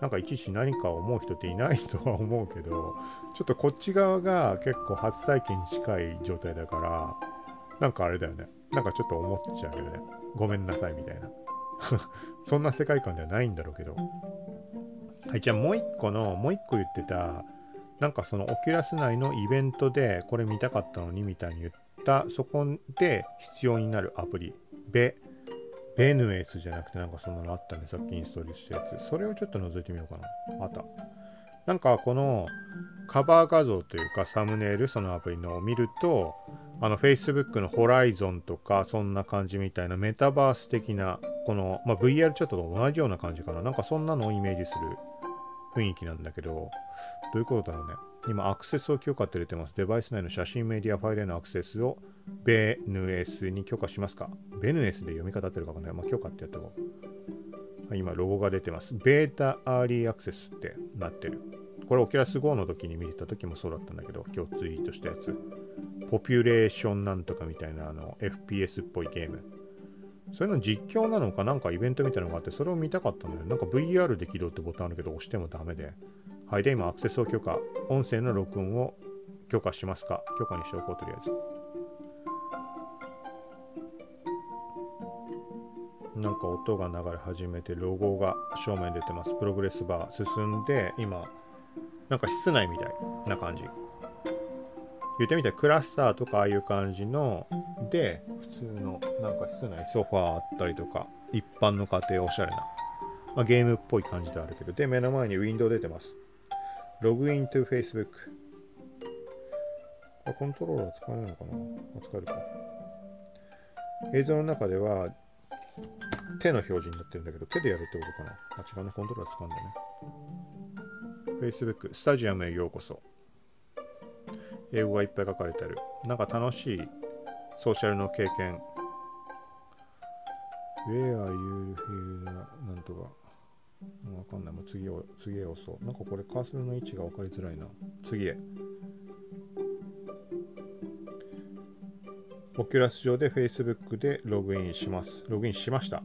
なんかいちいち何か思う人っていないとは思うけどちょっとこっち側が結構初体験に近い状態だからなんかあれだよね。なんかちょっと思っちゃうけどね。ごめんなさいみたいな。そんな世界観ではないんだろうけど。はいじゃあもう一個のもう一個言ってたなんかそのオキュラス内のイベントでこれ見たかったのにみたいに言ったそこで必要になるアプリベベヌエスじゃなくてなんかそんなのあったね。さっきインストールしたやつ。それをちょっと覗いてみようかな。あった。なんかこのカバー画像というかサムネイル、そのアプリのを見ると、あの Facebook のホライゾンとかそんな感じみたいなメタバース的な、この、まあ、VR チャットと同じような感じかな。なんかそんなのをイメージする雰囲気なんだけど、どういうことだろうね。今、アクセスを許可って出てます。デバイス内の写真メディアファイルへのアクセスをベヌエスに許可しますかベヌエスで読み方ってるかわかんない。まあ、許可ってやった方が。今、ロゴが出てます。ベータアーリーアクセスってなってる。これ、オキュラス GO の時に見てた時もそうだったんだけど、今日ツイートしたやつ。ポピュレーションなんとかみたいなあの FPS っぽいゲーム。そういうの実況なのかなんかイベントみたいなのがあって、それを見たかったのよ。なんか VR で起動ってボタンあるけど、押してもダメで。はい、で、今、アクセスを許可。音声の録音を許可しますか？許可にしておこう、とりあえず。なんか音が流れ始めて、ロゴが正面出てます。プログレスバー進んで、今、なんか室内みたいな感じ。言ってみてクラスターとかああいう感じので普通のなんか室内ソファーあったりとか一般の家庭おしゃれな、まあ、ゲームっぽい感じであるけどで目の前にウィンドウ出てます。ログイン to Facebook これコントローラー使えないのかな？あ使えるか。映像の中では手の表示になってるんだけど手でやるってことかな？あ違うねコントローラー使うんだね。Facebook スタジアムへようこそ英語がいっぱい書かれてあるなんか楽しいソーシャルの経験 Where you feel なんとかわかんない。もう次を、次へ押そう。なんかこれカーソルの位置が分かりづらいな。次へ。オキュラス上で Facebook でログインします。ログインしました。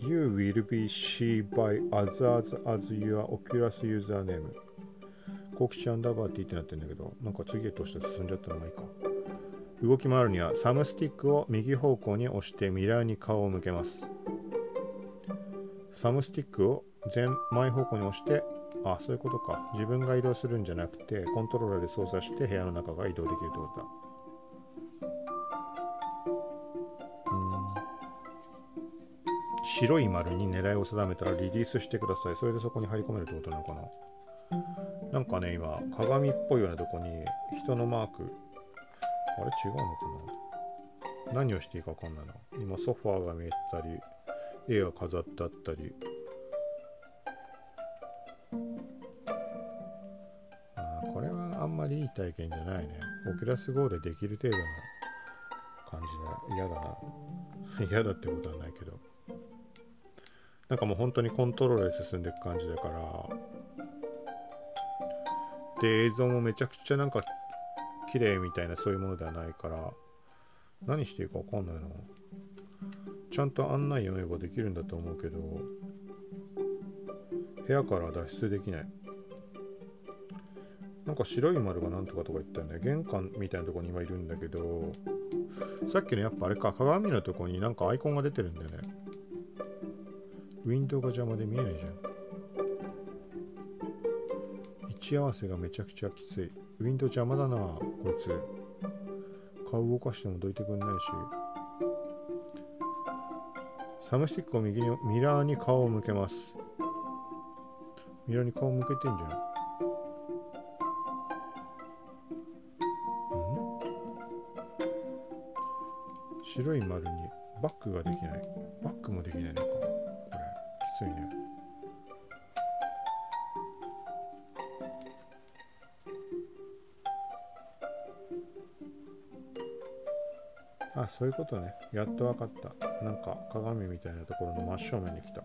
You will be seen by others as your Oculus username. 告知アンダーバー T ってなってるんだけど、なんか次へとして進んじゃったのがいいか。動き回るにはサムスティックを右方向に押してミラーに顔を向けます。サムスティックを前前方向に押してあそういうことか。自分が移動するんじゃなくてコントローラーで操作して部屋の中が移動できるってことだ。白い丸に狙いを定めたらリリースしてください。それでそこに入り込めるってことなのかな。なんかね今鏡っぽいようなとこに人のマークあれ？違うのかな？何をしていいか分かんないな今ソファーが見えたり絵が飾ってあったりこれはあんまりいい体験じゃないね。オキュラス GO でできる程度の感じで嫌だな。嫌だってことはないけど。なんかもう本当にコントロールで進んでいく感じだから。で、映像もめちゃくちゃなんか綺麗みたいなそういうものではないから、何していいかわかんないな。ちゃんと案内読めばできるんだと思うけど、部屋から脱出できない。なんか白い丸がなんとかとか言ったよね。玄関みたいなとこに今いるんだけど、さっきのやっぱあれか、鏡のとこになんかアイコンが出てるんだよね。ウィンドウが邪魔で見えないじゃん。置合わせがめちゃくちゃきつい。ウィンドウ邪魔だな、こいつ。顔動かしてもどいてくんないし。サムスティックを右にミラーに顔を向けます。ミラーに顔を向けてんじゃん？白い丸にバックができないバックもできないのかこれきついねそういうことねやっと分かったなんか鏡みたいなところの真正面に来た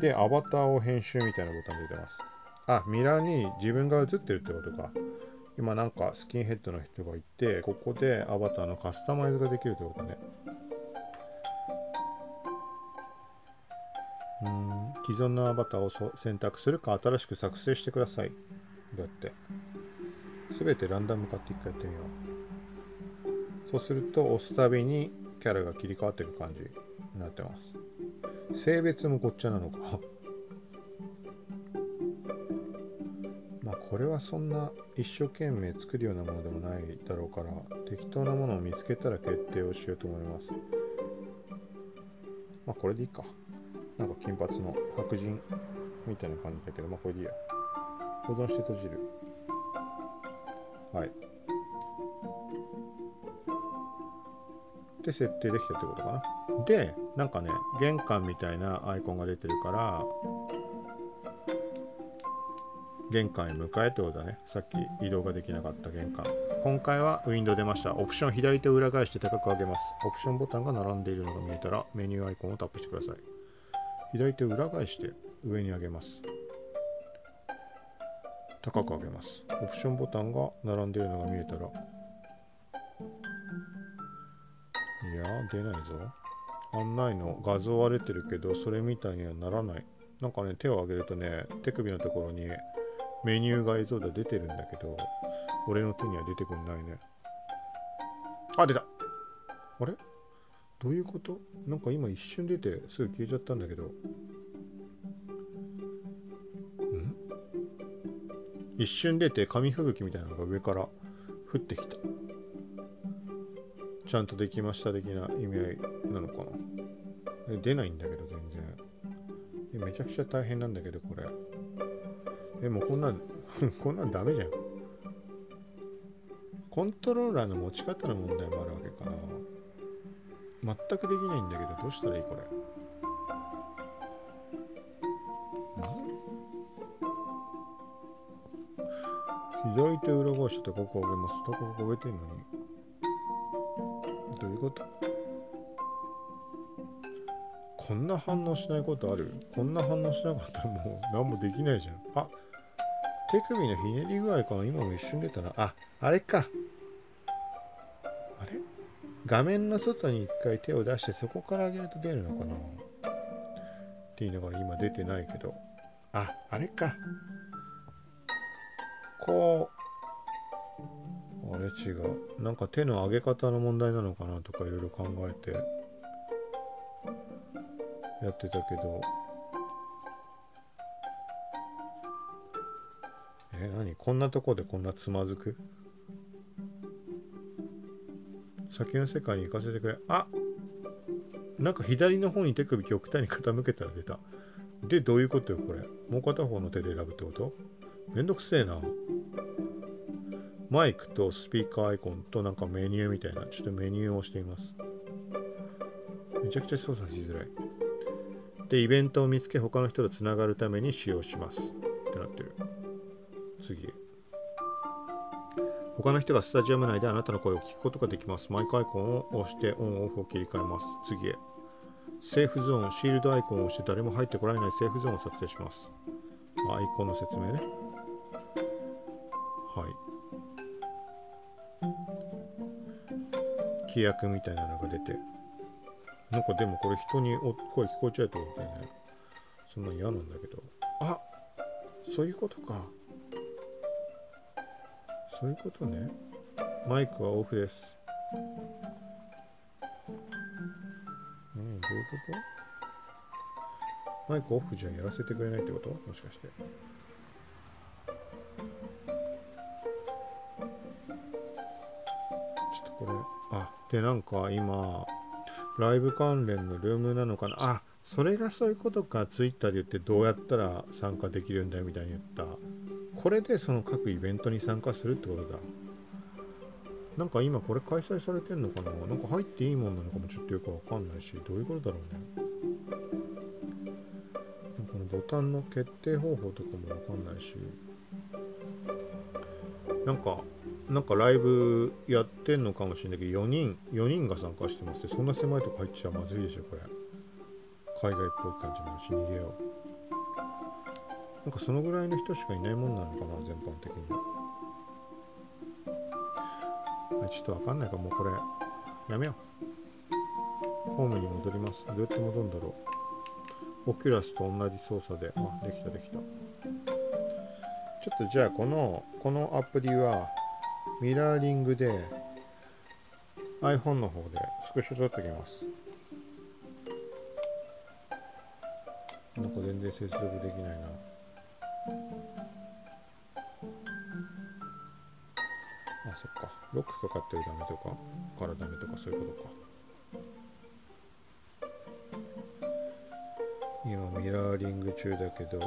で、アバターを編集みたいなボタン出てます。あ、ミラーに自分が映ってるってことか。今なんかスキンヘッドの人がいて、ここでアバターのカスタマイズができるってことね。うん、既存のアバターを選択するか新しく作成してください。どうやって。すべてランダム化って一回やってみよう。そうすると押すたびにキャラが切り替わっていく感じになってます。性別もごっちゃなのか。まあこれはそんな一生懸命作るようなものでもないだろうから適当なものを見つけたら決定をしようと思います。まあこれでいいか。なんか金髪の白人みたいな感じだけどまあこれでいいや。保存して閉じる。はい。で設定できたってことかな。でなんかね玄関みたいなアイコンが出てるから玄関へ向かえってことだね。さっき移動ができなかった玄関。今回はウィンドウ出ました。オプション左手を裏返して高く上げます。オプションボタンが並んでいるのが見えたらメニューアイコンをタップしてください。左手を裏返して上に上げます。高く上げます。オプションボタンが並んでいるのが見えたら出ないぞ。案内の画像は出てるけどそれみたいにはならない。なんかね手を上げるとね手首のところにメニューが映像で出てるんだけど俺の手には出てくんないね。あ出た。あれ？どういうこと？なんか今一瞬出てすぐ消えちゃったんだけど。ん？一瞬出て紙吹雪みたいなのが上から降ってきた。ちゃんとできました的な意味合いなのかな？出ないんだけど全然。めちゃくちゃ大変なんだけどこれ。でもうこんなん こんなんダメじゃん。コントローラーの持ち方の問題もあるわけかな。全くできないんだけどどうしたらいいこれ？左手裏返してここ上げますと。ここ上げてんのに。ことこんな反応しないことある？こんな反応しなかったらもう何もできないじゃん。あ手首のひねり具合かな？今も一瞬出たな。あ、あれか。あれ？画面の外に一回手を出してそこから上げると出るのかな？って言いながら今出てないけど。あ、あれか。こう、違う。なんか手の上げ方の問題なのかなとかいろいろ考えてやってたけど。え何？こんなとこでこんなつまずく？先の世界に行かせてくれ。あ！なんか左の方に手首極端に傾けたら出た。でどういうことよこれ？もう片方の手で選ぶってこと？めんどくせえな。マイクとスピーカーアイコンとなんかメニューみたいな、ちょっとメニューをしています。めちゃくちゃ操作しづらい。で、イベントを見つけ他の人とつながるために使用します。ってなってる。次。他の人がスタジアム内であなたの声を聞くことができます。マイクアイコンを押してオンオフを切り替えます。次へ。セーフゾーン、シールドアイコンを押して誰も入ってこられないセーフゾーンを作成します。アイコンの説明ね。規約みたいなのが出て。なんかでもこれ人に声聞こえちゃうってことだよね。そんな嫌なんだけど。あそういうことか。そういうことね。マイクはオフです。うん、どういうこと？マイクオフじゃやらせてくれないってこと？もしかして。で、なんか今、ライブ関連のルームなのかな？あ、それがそういうことか。ツイッターで言ってどうやったら参加できるんだよみたいに言った。これでその各イベントに参加するってことだ。なんか今これ開催されてんのかな？なんか入っていいもんなのかもちょっとよくわかんないし、どういうことだろうね。このボタンの決定方法とかもわかんないし、なんかなんかライブやってんのかもしれないけど4人4人が参加してますそんな狭いとこ入っちゃまずいでしょこれ。海外っぽい感じもし逃げよう。なんかそのぐらいの人しかいないもんなのかな全般的に。ちょっとわかんないか。もうこれやめよう。ホームに戻ります。どうやって戻るんだろう。オキュラスと同じ操作で。あできたできた。ちょっとじゃあこのこのアプリはミラーリングで iPhone の方でスクショ撮っておきます。なんか全然接続できないな。あそっか。ロックかかってるダメとか？からダメとかそういうことか。今ミラーリング中だけど。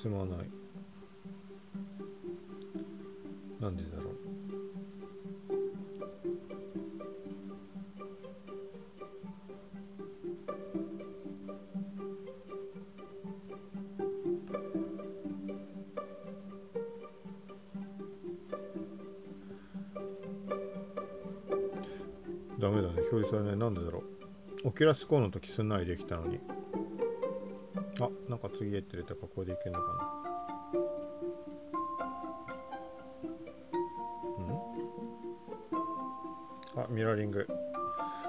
進まない。なんでだろう。ダメだね。表示されない。なんでだろう。 Oculus Go の時すんなりできたのに。なんか次へって出たかこれでいけるのかな？ん？あミラーリング。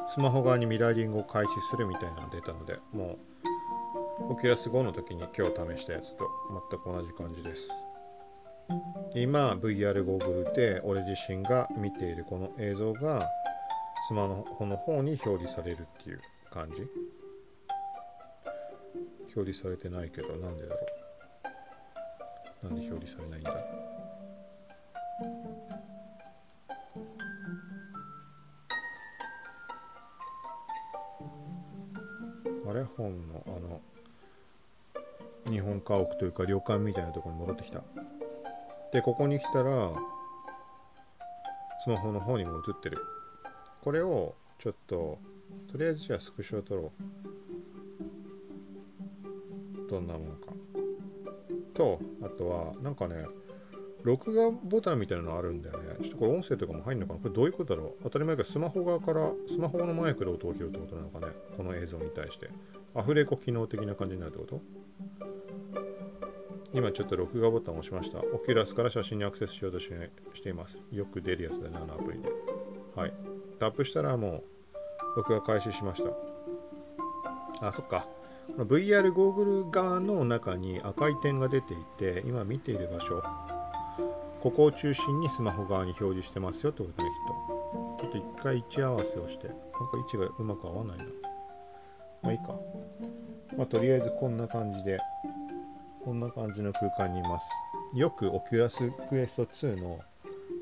スマホ側にミラーリングを開始するみたいなの出たのでもう Oculus Go の時に今日試したやつと全く同じ感じです。今 VR ゴーグルで俺自身が見ているこの映像がスマホの方に表示されるっていう感じ。表示されてないけどなんでだろう？なんで表示されないんだ？あれ本のあの日本家屋というか旅館みたいなところに戻ってきた。でここに来たらスマホの方にも映ってる。これをちょっととりあえずじゃあスクショを撮ろう。どんなものかとあとはなんかね録画ボタンみたいなのあるんだよねちょっとこれ音声とかも入るのかな？これどういうことだろう？当たり前かスマホ側からスマホのマイクで音を拾うってことなのかね？この映像に対してアフレコ機能的な感じになるってこと？今ちょっと録画ボタンを押しました。オキュラスから写真にアクセスしようとしています。よく出るやつだね、あのアプリで。はい。タップしたらもう録画開始しました。あ、そっか。VR ゴーグル側の中に赤い点が出ていて、今見ている場所、ここを中心にスマホ側に表示してますよってことね、きっと。ちょっと一回位置合わせをして、なんか位置がうまく合わないな。まあいいか。まあとりあえずこんな感じでこんな感じの空間にいます。よく Oculus Quest 2の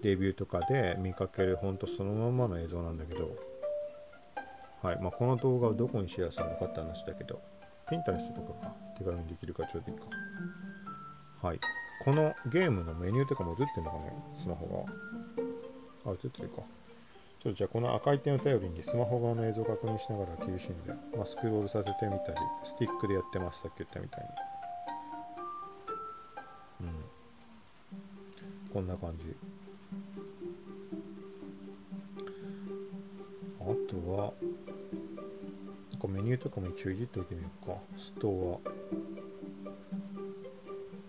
レビューとかで見かけるほんとそのままの映像なんだけど、はい。まあ、この動画をどこにシェアするのかって話だけど、ピンタレストとかか手軽にできるかちょうどいいか。はい。このゲームのメニューとかも映ってんのかねスマホが。あ、映ってるか。ちょっとじゃあこの赤い点を頼りにスマホ側の映像を確認しながら厳しいんで、まあ、スクロールさせてみたり、スティックでやってます。さっき言ったみたいに。うん、こんな感じあとはかメニューとかも一応いじっておいてみようかスト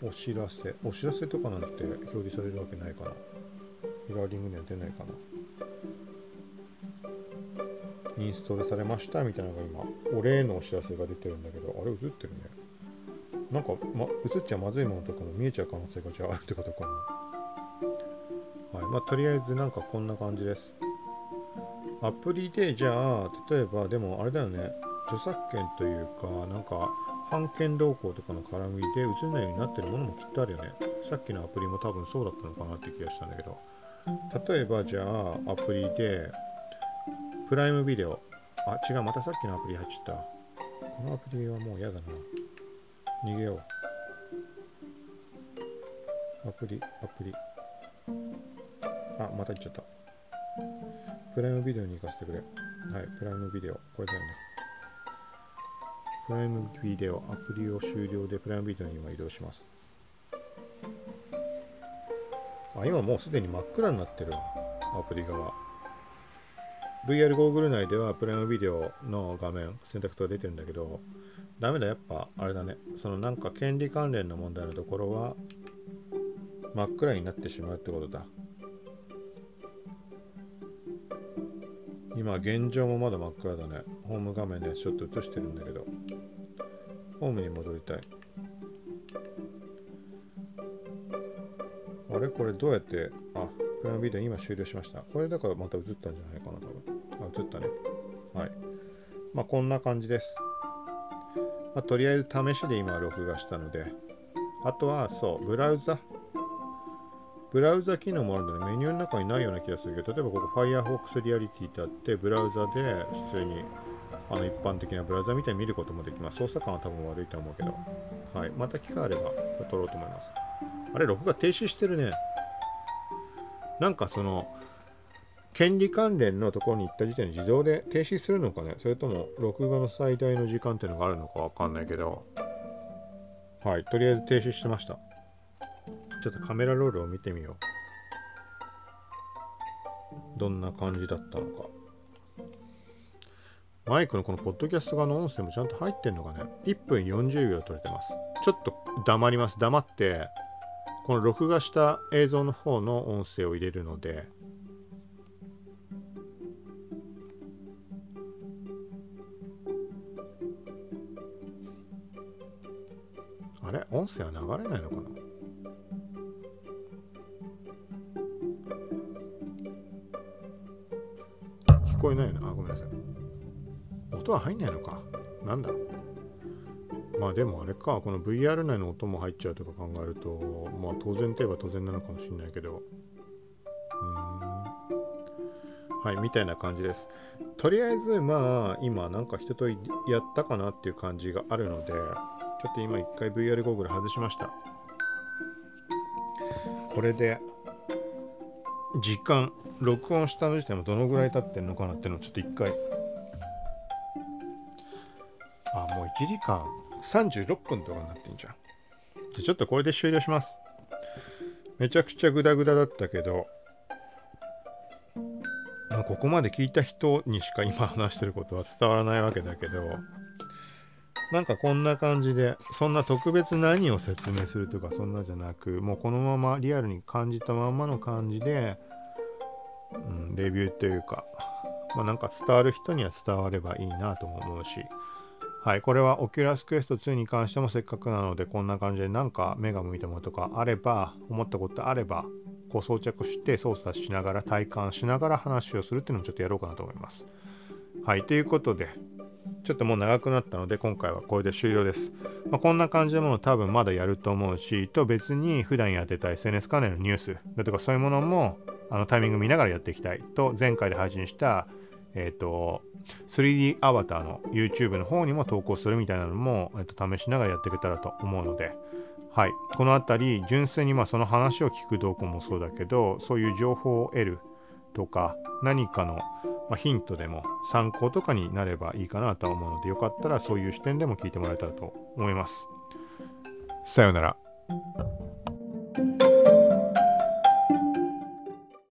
アお知らせお知らせとかなんて表示されるわけないかなミラーリングには出ないかなインストールされましたみたいなのが今お礼のお知らせが出てるんだけどあれ映ってるねなんか、ま、映っちゃまずいものとかも見えちゃう可能性がじゃああるってことかな。はい。まあ、とりあえずなんかこんな感じです。アプリで、じゃあ、例えば、でもあれだよね、著作権というか、なんか、版権動向とかの絡みで映んないようになってるものもきっとあるよね。さっきのアプリも多分そうだったのかなって気がしたんだけど。例えば、じゃあ、アプリで、プライムビデオ。あ、違う、またさっきのアプリ入っちゃった。このアプリはもう嫌だな。逃げよう。アプリ、アプリ。あ、また行っちゃった。プライムビデオに行かせてくれ。はい、プライムビデオ。これだよね。プライムビデオ、アプリを終了でプライムビデオに今移動します。あ、今もうすでに真っ暗になってる。アプリ側。VR ゴーグル内ではプライムビデオの画面選択と出てるんだけどダメだやっぱあれだねそのなんか権利関連の問題のところは真っ暗になってしまうってことだ今現状もまだ真っ暗だね。ホーム画面でちょっと映してるんだけど。ホームに戻りたい。あれ？これどうやって？あプライムビデオ今終了しました。これだからまた映ったんじゃないかな多分。あ映ったね。はい。まあこんな感じです。まあ、とりあえず試しで今録画したので。あとはそうブラウザ。ブラウザ機能もあるのでメニューの中にないような気がするけど例えばここ Firefox Reality ってあってブラウザで普通にあの一般的なブラウザみたいに見ることもできます。操作感は多分悪いと思うけど。はい。また機会あれば撮ろうと思います。あれ録画停止してるね。なんかその権利関連のところに行った時点で自動で停止するのかね？それとも録画の最大の時間っていうのがあるのかわかんないけど。はい。とりあえず停止してました。ちょっとカメラロールを見てみよう。どんな感じだったのか。マイクのこのポッドキャスト側の音声もちゃんと入ってんのかね。1分40秒撮れてます。ちょっと黙ります。黙ってこの録画した映像の方の音声を入れるので。あれ？音声は流れないのかな？聞こえないなあごめんなさい。音は入んないのか。なんだまあでもあれか。この VR 内の音も入っちゃうとか考えるとまあ当然といえば当然なのかもしれないけど。はいみたいな感じです。とりあえずまあ今なんか人とやったかなっていう感じがあるのでちょっと今一回 VR ゴーグル外しました。これで時間録音したの時点もどのぐらい経ってんのかなっていうのをちょっと一回。あもう1時間。36分とかになってんじゃん。じゃちょっとこれで終了します。めちゃくちゃグダグダだったけどまあここまで聞いた人にしか今話してることは伝わらないわけだけどなんかこんな感じでそんな特別何を説明するとかそんなじゃなくもうこのままリアルに感じたままの感じで、うん、レビューというか、まあ、なんか伝わる人には伝わればいいなとも思うしはい、これは Oculus Quest 2に関してもせっかくなのでこんな感じでなんか目が向いたものとかあれば思ったことあればこう装着して操作しながら体感しながら話をするっていうのをちょっとやろうかなと思います。はい、ということでちょっともう長くなったので今回はこれで終了です。まあ、こんな感じのもの多分まだやると思うしと別に普段やってた SNS 関連のニュースだとかそういうものもあのタイミング見ながらやっていきたい。と前回で配信したえっ、ー、と 3D アバターの YouTube の方にも投稿するみたいなのも、えっと、試しながらやっていけたらと思うので、はい、この辺り純粋にまあその話を聞く動向もそうだけどそういう情報を得るとか何かの、ヒントでも参考とかになればいいかなと思うのでよかったらそういう視点でも聞いてもらえたらと思います。さようなら。